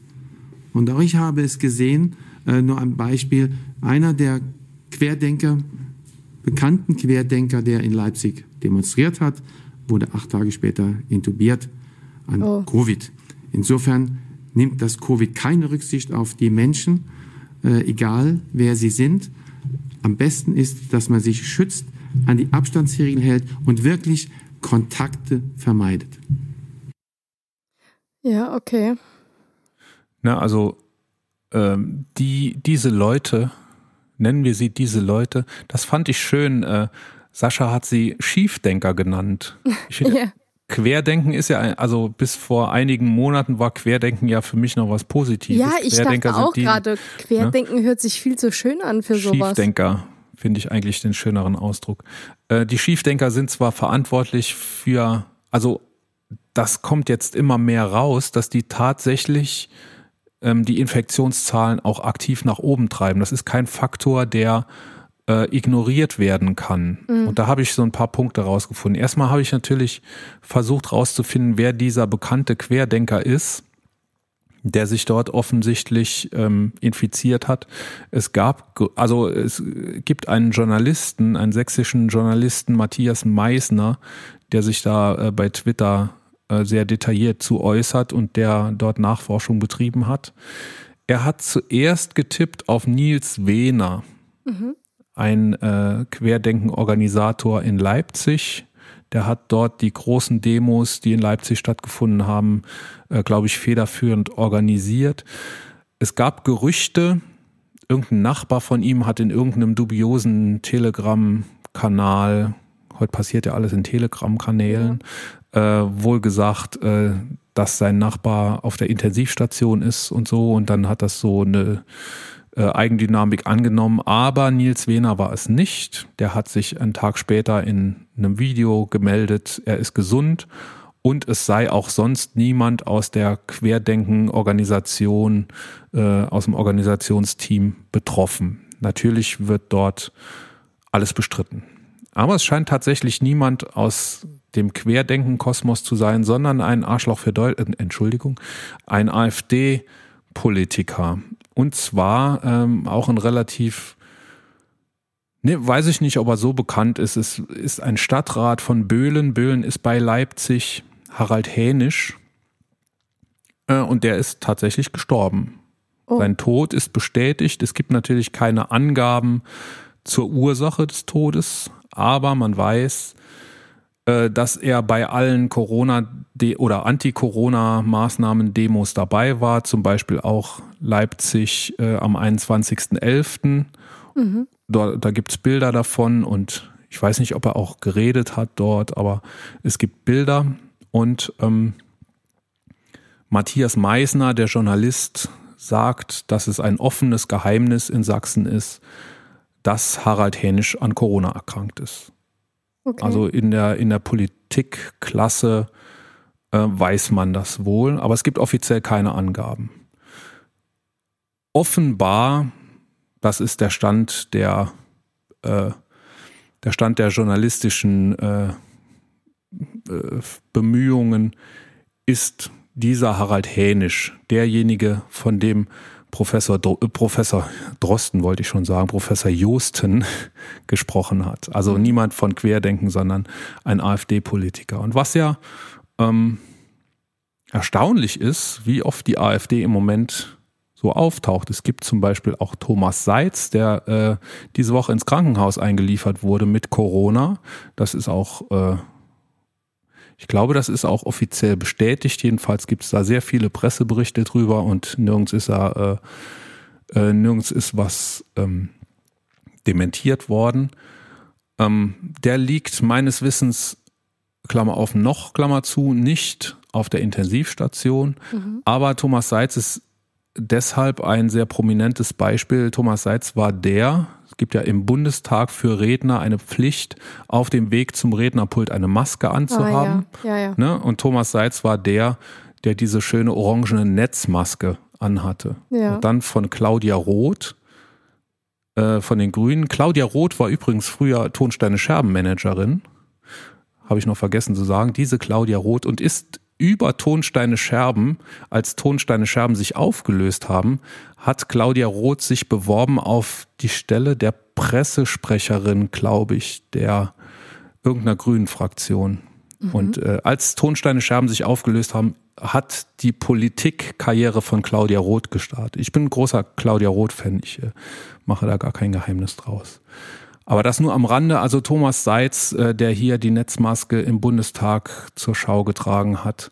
Und auch ich habe es gesehen, äh, nur ein Beispiel, einer der Querdenker, bekannten Querdenker, der in Leipzig demonstriert hat, wurde acht Tage später intubiert an Oh. Covid. Insofern nimmt das Covid keine Rücksicht auf die Menschen, äh, egal wer sie sind. Am besten ist, dass man sich schützt, an die Abstandsregeln hält und wirklich Kontakte vermeidet. Ja, okay. Ne, also ähm, die, diese Leute, nennen wir sie diese Leute, das fand ich schön. Äh, Sascha hat sie Schiefdenker genannt. Ich Ja. Querdenken ist ja, also bis vor einigen Monaten war Querdenken ja für mich noch was Positives. Ja, ich dachte auch gerade, Querdenken hört sich viel zu schön an für sowas. Schiefdenker finde ich eigentlich den schöneren Ausdruck. Äh, die Schiefdenker sind zwar verantwortlich für, also das kommt jetzt immer mehr raus, dass die tatsächlich ähm, die Infektionszahlen auch aktiv nach oben treiben. Das ist kein Faktor, der äh, ignoriert werden kann. Und da habe ich so ein paar Punkte rausgefunden. Erstmal habe ich natürlich versucht rauszufinden, wer dieser bekannte Querdenker ist der sich dort offensichtlich ähm, infiziert hat. Es gab, also es gibt einen Journalisten, einen sächsischen Journalisten, Matthias Meisner, der sich da äh, bei Twitter äh, sehr detailliert zu äußert und der dort Nachforschung betrieben hat. Er hat zuerst getippt auf Nils Wehner, ein äh, Querdenken-Organisator in Leipzig. Der hat dort die großen Demos, die in Leipzig stattgefunden haben, äh, glaube ich, federführend organisiert. Es gab Gerüchte, irgendein Nachbar von ihm hat in irgendeinem dubiosen Telegram-Kanal, heute passiert ja alles in Telegram-Kanälen, äh, wohl gesagt, äh, dass sein Nachbar auf der Intensivstation ist und so. Und dann hat das so eine äh, Eigendynamik angenommen, aber Nils Wehner war es nicht. Der hat sich einen Tag später in einem Video gemeldet, er ist gesund und es sei auch sonst niemand aus der Querdenken-Organisation, äh, aus dem Organisationsteam betroffen. Natürlich wird dort alles bestritten. Aber es scheint tatsächlich niemand aus dem Querdenken-Kosmos zu sein, sondern ein Arschloch für Deutschland, Entschuldigung, ein AfD-Politiker. Und zwar ähm, auch ein relativ, ne, weiß ich nicht, ob er so bekannt ist. Es ist ein Stadtrat von Böhlen. Böhlen ist bei Leipzig, Harald Hänisch. Äh, und der ist tatsächlich gestorben. Oh. Sein Tod ist bestätigt. Es gibt natürlich keine Angaben zur Ursache des Todes, aber man weiß, dass er bei allen Corona- de- oder Anti-Corona-Maßnahmen-Demos dabei war, zum Beispiel auch Leipzig äh, am 21.11. Da, da gibt es Bilder davon und ich weiß nicht, ob er auch geredet hat dort, aber es gibt Bilder und ähm, Matthias Meisner, der Journalist, sagt, dass es ein offenes Geheimnis in Sachsen ist, dass Harald Hänisch an Corona erkrankt ist. Okay. Also in der, in der Politikklasse äh, weiß man das wohl, aber es gibt offiziell keine Angaben. Offenbar, das ist der Stand der, äh, der Stand der journalistischen äh, äh, Bemühungen, ist dieser Harald Hänisch derjenige, von dem Professor, Dro- äh, Professor Drosten, wollte ich schon sagen, Professor Josten gesprochen hat. Also niemand von Querdenken, sondern ein AfD-Politiker. Und was ja ähm, erstaunlich ist, wie oft die AfD im Moment so auftaucht. Es gibt zum Beispiel auch Thomas Seitz, der äh, diese Woche ins Krankenhaus eingeliefert wurde mit Corona. Das ist auch äh, ich glaube, das ist auch offiziell bestätigt. Jedenfalls gibt es da sehr viele Presseberichte drüber und nirgends ist er, äh, äh, nirgends ist was ähm, dementiert worden. Ähm, der liegt meines Wissens, Klammer auf noch, Klammer zu, nicht auf der Intensivstation. Aber Thomas Seitz ist deshalb ein sehr prominentes Beispiel. Thomas Seitz war der, es gibt ja im Bundestag für Redner eine Pflicht, auf dem Weg zum Rednerpult eine Maske anzuhaben. Ah, ja, ja, ja. Ne? Und Thomas Seitz war der, der diese schöne orangene Netzmaske anhatte. Und dann von Claudia Roth, äh, von den Grünen. Claudia Roth war übrigens früher Tonsteine Scherben-Managerin. Habe ich noch vergessen zu sagen. Diese Claudia Roth und ist über Tonsteine Scherben, als Tonsteine Scherben sich aufgelöst haben, hat Claudia Roth sich beworben auf die Stelle der Pressesprecherin, glaube ich, der irgendeiner grünen Fraktion. Und äh, als Tonsteine Scherben sich aufgelöst haben, hat die Politikkarriere von Claudia Roth gestartet. Ich bin ein großer Claudia Roth-Fan, ich äh, mache da gar kein Geheimnis draus. Aber das nur am Rande. Also Thomas Seitz, äh, der hier die Netzmaske im Bundestag zur Schau getragen hat,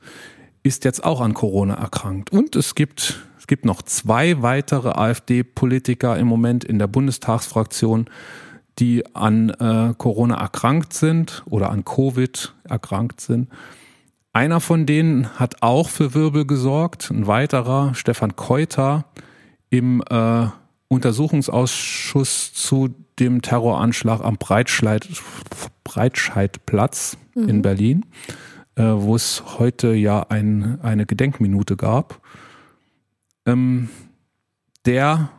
ist jetzt auch an Corona erkrankt. Und es gibt, es gibt noch zwei weitere AfD-Politiker im Moment in der Bundestagsfraktion, die an äh, Corona erkrankt sind oder an Covid erkrankt sind. Einer von denen hat auch für Wirbel gesorgt, ein weiterer, Stefan Keuter, im äh, Untersuchungsausschuss zu dem Terroranschlag am Breitscheid, Breitscheidplatz mhm. in Berlin, äh, wo es heute ja ein, eine Gedenkminute gab. Ähm, der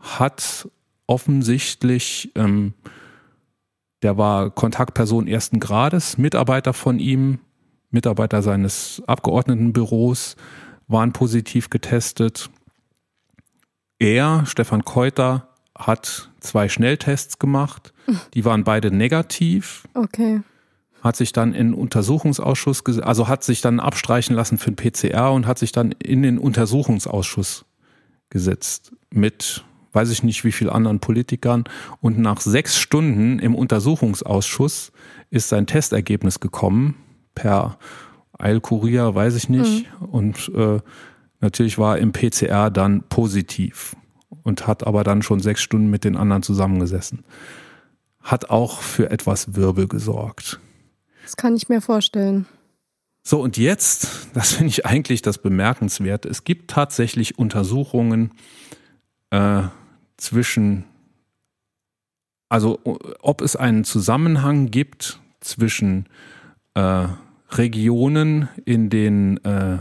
hat offensichtlich, ähm, der war Kontaktperson ersten Grades, Mitarbeiter von ihm, Mitarbeiter seines Abgeordnetenbüros waren positiv getestet. Er, Stefan Keuter, hat zwei Schnelltests gemacht. Die waren beide negativ. Okay. Hat sich dann in Untersuchungsausschuss, also hat sich dann abstreichen lassen für den PCR und hat sich dann in den Untersuchungsausschuss gesetzt mit weiß ich nicht wie viel anderen Politikern. Und nach sechs Stunden im Untersuchungsausschuss ist sein Testergebnis gekommen per Eilkurier, weiß ich nicht. Mhm. Und äh, natürlich war im PCR dann positiv und hat aber dann schon sechs Stunden mit den anderen zusammengesessen. Hat auch für etwas Wirbel gesorgt. Das kann ich mir vorstellen. So, und jetzt, das finde ich eigentlich das Bemerkenswerte, es gibt tatsächlich Untersuchungen äh, zwischen, also ob es einen Zusammenhang gibt zwischen äh, Regionen, in denen äh,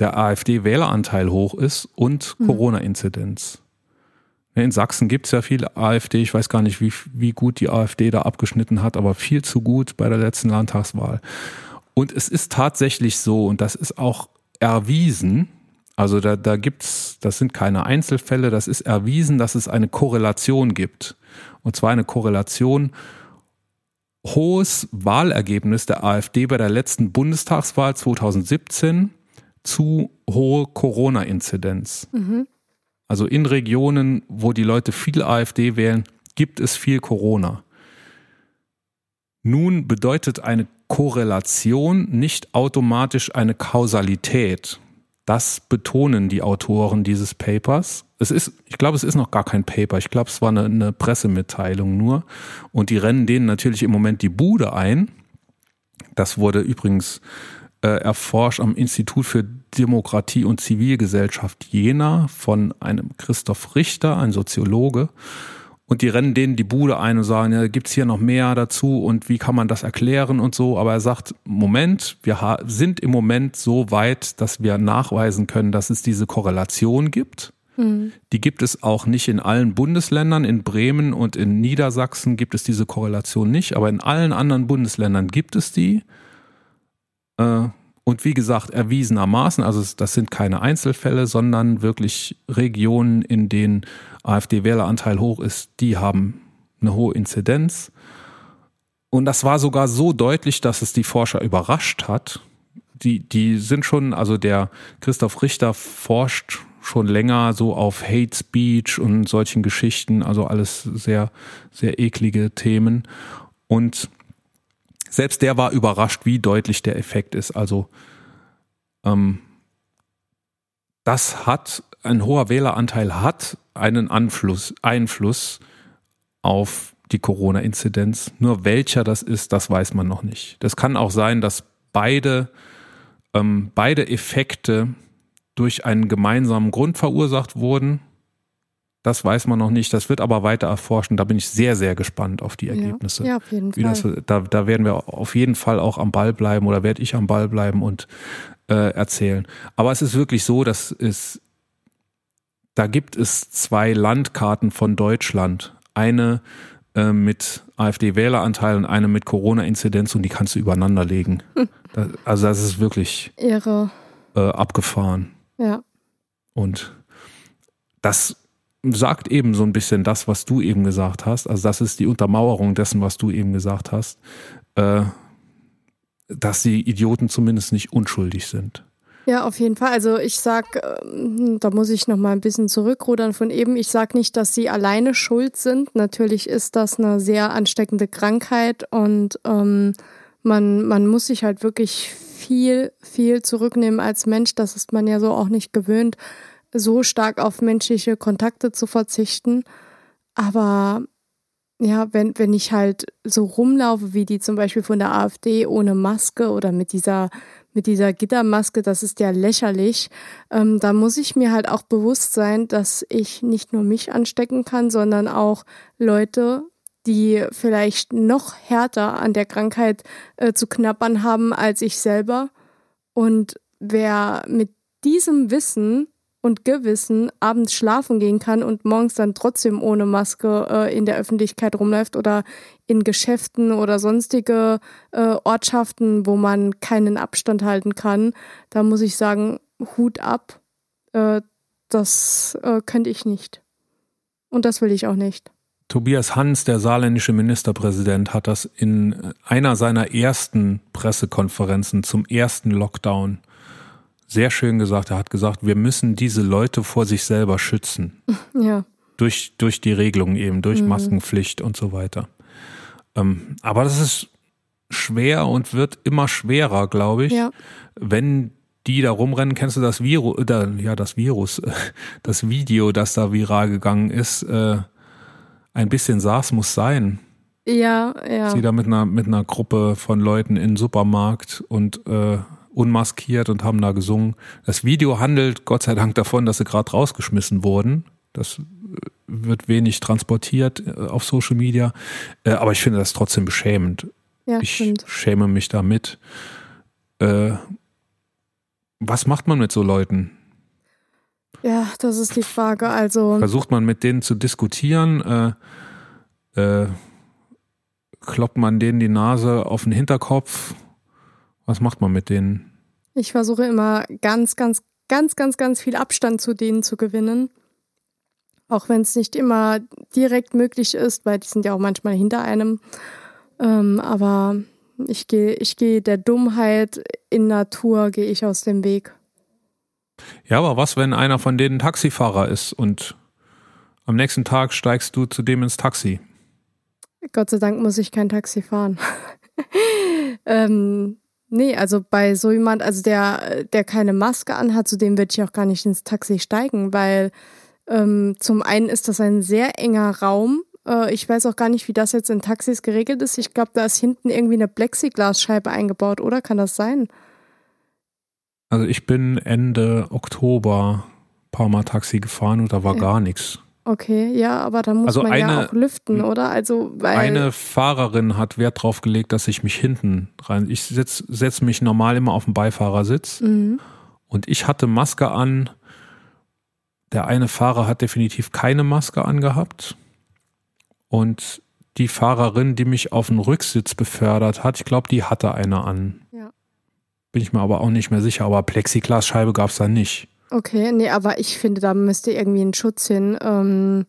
der AfD-Wähleranteil hoch ist und mhm. Corona-Inzidenz. In Sachsen gibt es ja viel AfD. Ich weiß gar nicht, wie, wie gut die AfD da abgeschnitten hat, aber viel zu gut bei der letzten Landtagswahl. Und es ist tatsächlich so, und das ist auch erwiesen, also da, da gibt's, das sind keine Einzelfälle, das ist erwiesen, dass es eine Korrelation gibt. Und zwar eine Korrelation hohes Wahlergebnis der AfD bei der letzten Bundestagswahl 2017 zu hohe Corona-Inzidenz. Mhm. Also in Regionen, wo die Leute viel AfD wählen, gibt es viel Corona. Nun bedeutet eine Korrelation nicht automatisch eine Kausalität. Das betonen die Autoren dieses Papers. Es ist, ich glaube, es ist noch gar kein Paper. Ich glaube, es war eine, eine Pressemitteilung nur. Und die rennen denen natürlich im Moment die Bude ein. Das wurde übrigens äh, erforscht am Institut für Demokratie und Zivilgesellschaft Jena von einem Christoph Richter, ein Soziologe. Und die rennen denen die Bude ein und sagen, ja, gibt's hier noch mehr dazu und wie kann man das erklären und so. Aber er sagt, Moment, wir sind im Moment so weit, dass wir nachweisen können, dass es diese Korrelation gibt. Mhm. Die gibt es auch nicht in allen Bundesländern. In Bremen und in Niedersachsen gibt es diese Korrelation nicht, aber in allen anderen Bundesländern gibt es die. Äh, und wie gesagt, erwiesenermaßen, also das sind keine Einzelfälle, sondern wirklich Regionen, in denen AfD-Wähleranteil hoch ist, die haben eine hohe Inzidenz. Und das war sogar so deutlich, dass es die Forscher überrascht hat. Die, die sind schon, also der Christoph Richter forscht schon länger so auf Hate Speech und solchen Geschichten, also alles sehr, sehr eklige Themen. Und selbst der war überrascht, wie deutlich der Effekt ist. Also ähm, das hat, ein hoher Wähleranteil hat einen Anfluss, Einfluss auf die Corona-Inzidenz. Nur welcher das ist, das weiß man noch nicht. Das kann auch sein, dass beide, ähm, beide Effekte durch einen gemeinsamen Grund verursacht wurden. Das weiß man noch nicht. Das wird aber weiter erforschen. Da bin ich sehr, sehr gespannt auf die Ergebnisse. Ja, ja auf jeden Fall. Das, da, da werden wir auf jeden Fall auch am Ball bleiben oder werde ich am Ball bleiben und äh, erzählen. Aber es ist wirklich so, dass es, da gibt es zwei Landkarten von Deutschland. Eine äh, mit AfD-Wähleranteil und eine mit Corona-Inzidenz und die kannst du übereinander legen. Das, also das ist wirklich Irre. Äh, abgefahren. Ja. Und das sagt eben so ein bisschen das, was du eben gesagt hast. Also das ist die Untermauerung dessen, was du eben gesagt hast, äh, dass die Idioten zumindest nicht unschuldig sind. Ja, auf jeden Fall. Also ich sag, ähm, da muss ich noch mal ein bisschen zurückrudern von eben. Ich sag nicht, dass sie alleine schuld sind. Natürlich ist das eine sehr ansteckende Krankheit und ähm, man, man muss sich halt wirklich viel, viel zurücknehmen als Mensch. Das ist man ja so auch nicht gewöhnt so stark auf menschliche Kontakte zu verzichten. Aber ja, wenn, wenn ich halt so rumlaufe, wie die zum Beispiel von der AfD ohne Maske oder mit dieser, mit dieser Gittermaske, das ist ja lächerlich, ähm, da muss ich mir halt auch bewusst sein, dass ich nicht nur mich anstecken kann, sondern auch Leute, die vielleicht noch härter an der Krankheit äh, zu knappern haben als ich selber. Und wer mit diesem Wissen und Gewissen abends schlafen gehen kann und morgens dann trotzdem ohne Maske äh, in der Öffentlichkeit rumläuft oder in Geschäften oder sonstige äh, Ortschaften, wo man keinen Abstand halten kann, da muss ich sagen, Hut ab. Äh, das äh, könnte ich nicht. Und das will ich auch nicht. Tobias Hans, der saarländische Ministerpräsident, hat das in einer seiner ersten Pressekonferenzen zum ersten Lockdown sehr schön gesagt. Er hat gesagt, wir müssen diese Leute vor sich selber schützen. Ja. Durch, durch die Regelungen eben, durch mhm. Maskenpflicht und so weiter. Ähm, aber das ist schwer und wird immer schwerer, glaube ich, ja. wenn die da rumrennen. Kennst du das Virus, äh, ja, das Virus, das Video, das da viral gegangen ist, äh, ein bisschen SARS muss sein. Ja, ja. Sie da mit einer, mit einer Gruppe von Leuten in den Supermarkt und äh, unmaskiert und haben da gesungen. Das Video handelt Gott sei Dank davon, dass sie gerade rausgeschmissen wurden. Das äh, wird wenig transportiert äh, auf Social Media. Äh, aber ich finde das trotzdem beschämend. Ja, ich stimmt. schäme mich damit. Was macht man mit so Leuten? Ja, das ist die Frage. Also versucht man mit denen zu diskutieren? Äh, äh, kloppt man denen die Nase auf den Hinterkopf? Was macht man mit denen? Ich versuche immer ganz, ganz, ganz, ganz, ganz viel Abstand zu denen zu gewinnen. Auch wenn es nicht immer direkt möglich ist, weil die sind ja auch manchmal hinter einem. Ähm, aber ich gehe, ich gehe der Dummheit in Natur, gehe ich aus dem Weg. Ja, aber was, wenn einer von denen Taxifahrer ist und am nächsten Tag steigst du zu dem ins Taxi? Gott sei Dank muss ich kein Taxi fahren. ähm, nee, also bei so jemand, also der, der keine Maske anhat, zu dem würde ich auch gar nicht ins Taxi steigen, weil ähm, zum einen ist das ein sehr enger Raum. Äh, ich weiß auch gar nicht, wie das jetzt in Taxis geregelt ist. Ich glaube, da ist hinten irgendwie eine Plexiglasscheibe eingebaut, oder? Kann das sein? Also ich bin Ende Oktober ein paar Mal Taxi gefahren und da war ja. gar nichts. Okay, ja, aber da muss also man eine, ja auch lüften, oder? Also, eine Fahrerin hat Wert drauf gelegt, dass ich mich hinten rein. Ich setze setz mich normal immer auf den Beifahrersitz mhm. und ich hatte Maske an. Der eine Fahrer hat definitiv keine Maske angehabt. Und die Fahrerin, die mich auf den Rücksitz befördert hat, ich glaube, die hatte eine an. Ja. Bin ich mir aber auch nicht mehr sicher, aber Plexiglasscheibe gab es da nicht. Okay, nee, aber ich finde, da müsste irgendwie ein Schutz hin. Ähm,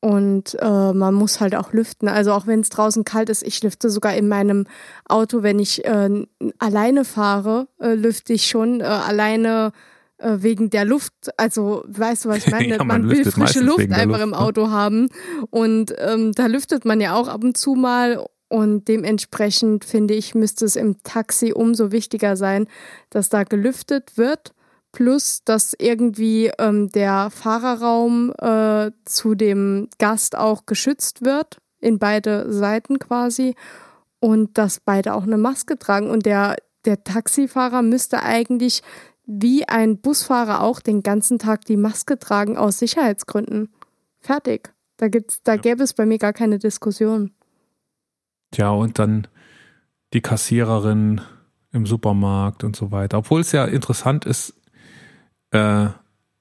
und äh, man muss halt auch lüften. Also auch wenn es draußen kalt ist, ich lüfte sogar in meinem Auto, wenn ich äh, alleine fahre, äh, lüfte ich schon äh, alleine äh, wegen der Luft. Also weißt du, was ich meine? ja, man, man will frische Luft einfach Luft, im ne? Auto haben. Und ähm, da lüftet man ja auch ab und zu mal. Und dementsprechend finde ich, müsste es im Taxi umso wichtiger sein, dass da gelüftet wird. Plus, dass irgendwie ähm, der Fahrerraum äh, zu dem Gast auch geschützt wird, in beide Seiten quasi. Und dass beide auch eine Maske tragen. Und der, der Taxifahrer müsste eigentlich wie ein Busfahrer auch den ganzen Tag die Maske tragen aus Sicherheitsgründen. Fertig. Da, gibt's, da gäbe es bei mir gar keine Diskussion. Ja, und dann die Kassiererin im Supermarkt und so weiter. Obwohl es ja interessant ist, äh,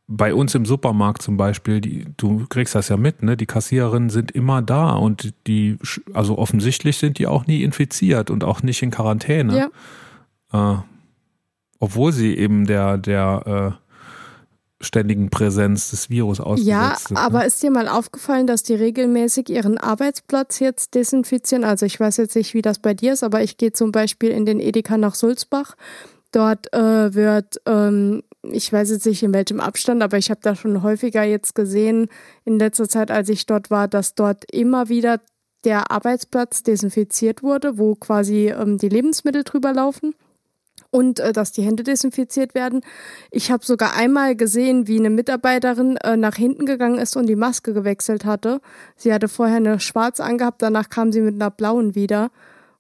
bei uns im Supermarkt zum Beispiel, die, du kriegst das ja mit, ne? Die Kassiererinnen sind immer da und die, also offensichtlich sind die auch nie infiziert und auch nicht in Quarantäne. Ja. Äh, obwohl sie eben der, der äh, ständigen Präsenz des Virus ausgesetzt ja, sind. Ja, ne? aber ist dir mal aufgefallen, dass die regelmäßig ihren Arbeitsplatz jetzt desinfizieren? Also ich weiß jetzt nicht, wie das bei dir ist, aber ich gehe zum Beispiel in den Edeka nach Sulzbach. Dort äh, wird, ähm, ich weiß jetzt nicht in welchem Abstand, aber ich habe da schon häufiger jetzt gesehen in letzter Zeit, als ich dort war, dass dort immer wieder der Arbeitsplatz desinfiziert wurde, wo quasi ähm, die Lebensmittel drüber laufen. und äh, dass die Hände desinfiziert werden. Ich habe sogar einmal gesehen, wie eine Mitarbeiterin äh, nach hinten gegangen ist und die Maske gewechselt hatte. Sie hatte vorher eine schwarz angehabt, danach kam sie mit einer blauen wieder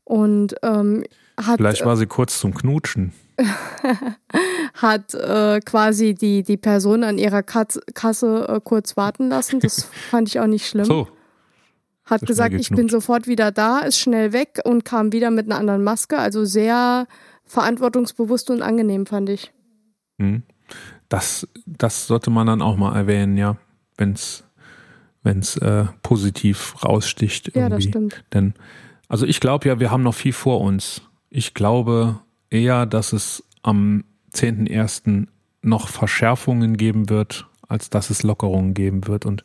und ähm, hat. Vielleicht war sie kurz zum Knutschen. hat äh, quasi die, die Person an ihrer Katz, Kasse äh, kurz warten lassen. Das fand ich auch nicht schlimm. So. Hat so gesagt, ich bin sofort wieder da, ist schnell weg und kam wieder mit einer anderen Maske. Also sehr verantwortungsbewusst und angenehm, fand ich. Hm. Das, das sollte man dann auch mal erwähnen, ja, wenn es wenn's, äh, positiv raussticht. Irgendwie. Ja, das stimmt. Denn, also ich glaube ja, wir haben noch viel vor uns. Ich glaube eher, dass es am 10.01. noch Verschärfungen geben wird, als dass es Lockerungen geben wird. Und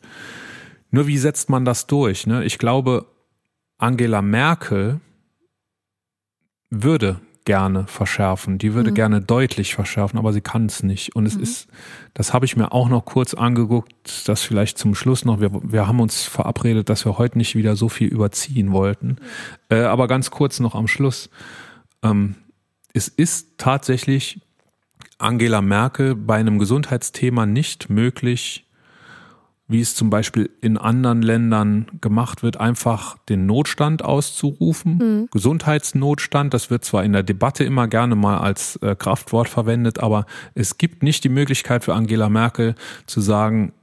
nur wie setzt man das durch? Ne? Ich glaube, Angela Merkel würde gerne verschärfen. Die würde mhm. gerne deutlich verschärfen, aber sie kann es nicht. Und es mhm. ist, das habe ich mir auch noch kurz angeguckt, das vielleicht zum Schluss noch. Wir, wir haben uns verabredet, dass wir heute nicht wieder so viel überziehen wollten. Mhm. Äh, aber ganz kurz noch am Schluss. Ähm, es ist tatsächlich Angela Merkel bei einem Gesundheitsthema nicht möglich, wie es zum Beispiel in anderen Ländern gemacht wird, einfach den Notstand auszurufen. Mhm. Gesundheitsnotstand, das wird zwar in der Debatte immer gerne mal als äh, Kraftwort verwendet, aber es gibt nicht die Möglichkeit für Angela Merkel zu sagen,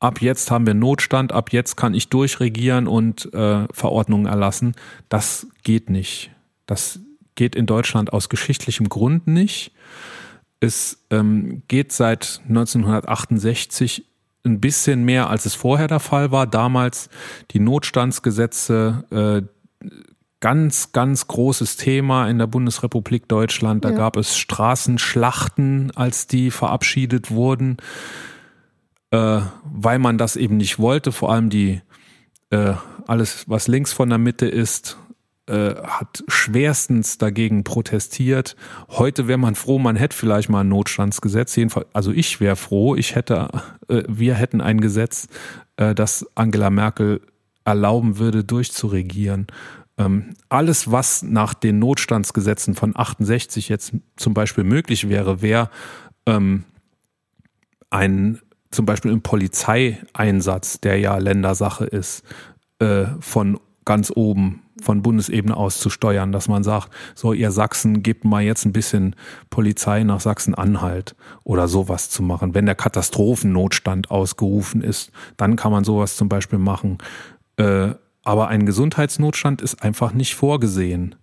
ab jetzt haben wir Notstand, ab jetzt kann ich durchregieren und äh, Verordnungen erlassen. Das geht nicht. Das geht in Deutschland aus geschichtlichem Grund nicht. Es ähm, geht seit 1968 ein bisschen mehr, als es vorher der Fall war. Damals die Notstandsgesetze, äh, ganz, ganz großes Thema in der Bundesrepublik Deutschland. Da ja. gab es Straßenschlachten, als die verabschiedet wurden, äh, weil man das eben nicht wollte. Vor allem die äh, alles, was links von der Mitte ist, äh, hat schwerstens dagegen protestiert. Heute wäre man froh, man hätte vielleicht mal ein Notstandsgesetz. Jedenfalls, also ich wäre froh, ich hätte, äh, wir hätten ein Gesetz, äh, das Angela Merkel erlauben würde, durchzuregieren. Ähm, alles, was nach den Notstandsgesetzen von 68 jetzt zum Beispiel möglich wäre, wäre ähm, ein zum Beispiel ein Polizeieinsatz, der ja Ländersache ist, äh, von ganz oben von Bundesebene aus zu steuern, dass man sagt, so ihr Sachsen gebt mal jetzt ein bisschen Polizei nach Sachsen-Anhalt oder sowas zu machen. Wenn der Katastrophennotstand ausgerufen ist, dann kann man sowas zum Beispiel machen. Äh, aber ein Gesundheitsnotstand ist einfach nicht vorgesehen.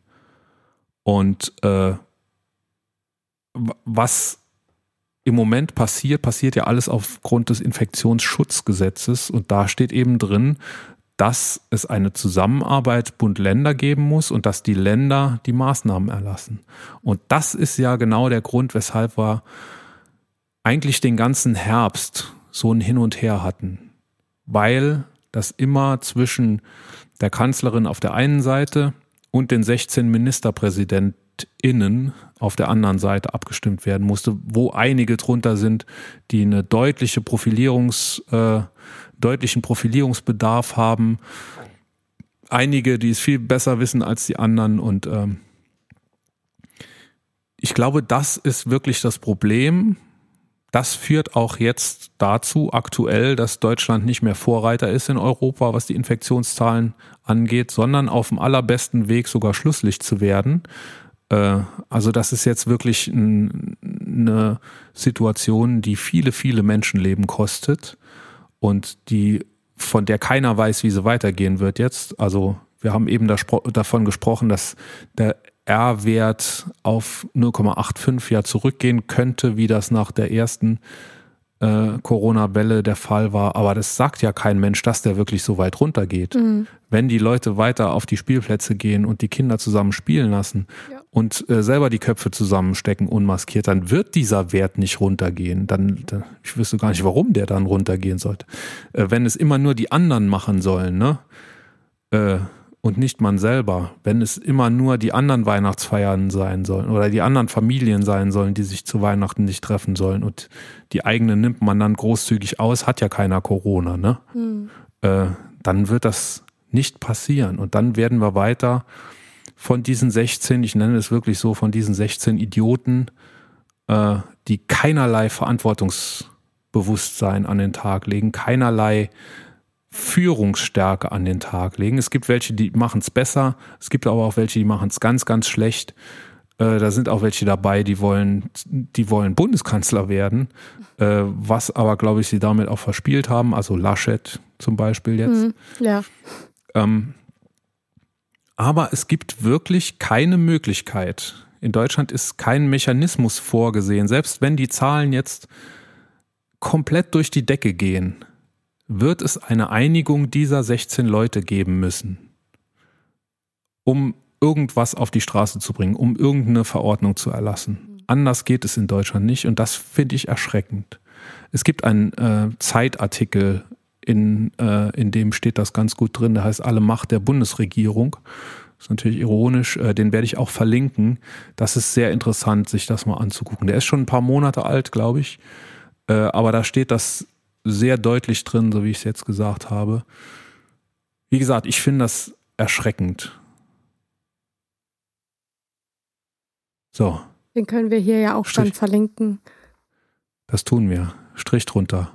Und äh, was im Moment passiert, passiert ja alles aufgrund des Infektionsschutzgesetzes und da steht eben drin, dass es eine Zusammenarbeit Bund-Länder geben muss und dass die Länder die Maßnahmen erlassen. Und das ist ja genau der Grund, weshalb wir eigentlich den ganzen Herbst so ein Hin und Her hatten. Weil das immer zwischen der Kanzlerin auf der einen Seite und den 16 MinisterpräsidentInnen auf der anderen Seite abgestimmt werden musste, wo einige drunter sind, die eine deutliche Profilierungs- äh, deutlichen Profilierungsbedarf haben. Einige, die es viel besser wissen als die anderen und ähm, ich glaube, das ist wirklich das Problem. Das führt auch jetzt dazu aktuell, dass Deutschland nicht mehr Vorreiter ist in Europa, was die Infektionszahlen angeht, sondern auf dem allerbesten Weg sogar Schlusslicht zu werden. Äh, also das ist jetzt wirklich eine Situation, die viele, viele Menschenleben kostet und die, von der keiner weiß, wie sie weitergehen wird jetzt. Also wir haben eben davon gesprochen, dass der R-Wert auf 0,85 ja zurückgehen könnte, wie das nach der ersten äh, Corona-Welle der Fall war. Aber das sagt ja kein Mensch, dass der wirklich so weit runtergeht. Mhm. Wenn die Leute weiter auf die Spielplätze gehen und die Kinder zusammen spielen lassen ja. Und äh, selber die Köpfe zusammenstecken unmaskiert, dann wird dieser Wert nicht runtergehen. Dann, dann ich wüsste gar nicht, warum der dann runtergehen sollte. Äh, wenn es immer nur die anderen machen sollen, ne? Äh, und nicht man selber, wenn es immer nur die anderen Weihnachtsfeiern sein sollen oder die anderen Familien sein sollen, die sich zu Weihnachten nicht treffen sollen und die eigenen nimmt man dann großzügig aus, hat ja keiner Corona, ne? Mhm. Äh, dann wird das nicht passieren und dann werden wir weiter von diesen 16, ich nenne es wirklich so, von diesen 16 Idioten, äh, die keinerlei Verantwortungsbewusstsein an den Tag legen, keinerlei Führungsstärke an den Tag legen. Es gibt welche, die machen es besser, es gibt aber auch welche, die machen es ganz, ganz schlecht. Äh, da sind auch welche dabei, die wollen, die wollen Bundeskanzler werden, äh, was aber, glaube ich, sie damit auch verspielt haben. Also Laschet zum Beispiel jetzt. Mhm, ja. Ähm, aber es gibt wirklich keine Möglichkeit. In Deutschland ist kein Mechanismus vorgesehen. Selbst wenn die Zahlen jetzt komplett durch die Decke gehen, wird es eine Einigung dieser 16 Leute geben müssen, um irgendwas auf die Straße zu bringen, um irgendeine Verordnung zu erlassen. Anders geht es in Deutschland nicht und das finde ich erschreckend. Es gibt einen äh, Zeitartikel, in, äh, in dem steht das ganz gut drin, der heißt Alle Macht der Bundesregierung. Das ist natürlich ironisch, äh, den werde ich auch verlinken. Das ist sehr interessant, sich das mal anzugucken. Der ist schon ein paar Monate alt, glaube ich. Äh, aber da steht das sehr deutlich drin, so wie ich es jetzt gesagt habe. Wie gesagt, ich finde das erschreckend. So. Den können wir hier ja auch Strich. dann verlinken. Das tun wir. Strich drunter.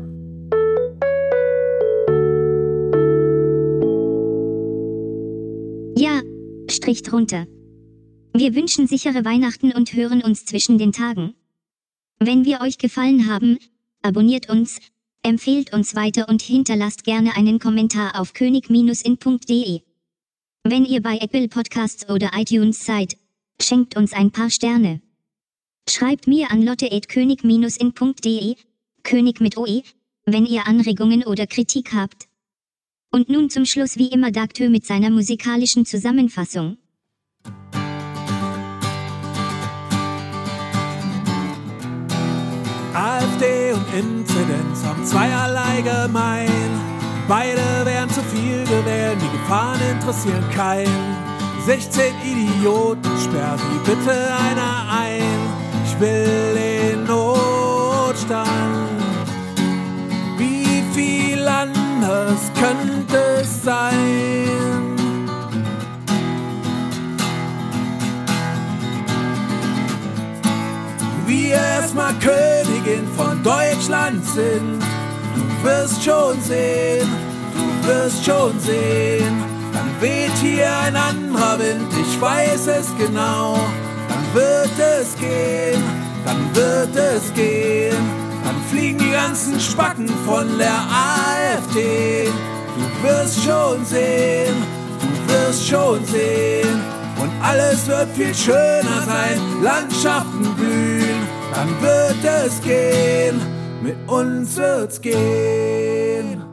Strich drunter. Wir wünschen sichere Weihnachten und hören uns zwischen den Tagen. Wenn wir euch gefallen haben, abonniert uns, empfehlt uns weiter und hinterlasst gerne einen Kommentar auf könig-in.de. Wenn ihr bei Apple Podcasts oder iTunes seid, schenkt uns ein paar Sterne. Schreibt mir an lotte.könig-in.de, König mit OE, wenn ihr Anregungen oder Kritik habt. Und nun zum Schluss wie immer Daktö mit seiner musikalischen Zusammenfassung. AfD und Inzidenz haben zweierlei gemein. Beide wären zu viel gewählt, die Gefahren interessieren keinen. 16 Idioten, sperr sie bitte einer ein. Ich will den Notstand. Anders könnte es sein? Wir erstmal Königin von Deutschland sind. Du wirst schon sehen, du wirst schon sehen weht hier ein anderer Wind, ich weiß es genau. Dann wird es gehen, dann wird es gehen. Dann fliegen die ganzen Spacken von der AfD. Du wirst schon sehen, du wirst schon sehen. Und alles wird viel schöner sein, Landschaften blühen. Dann wird es gehen, mit uns wird's gehen.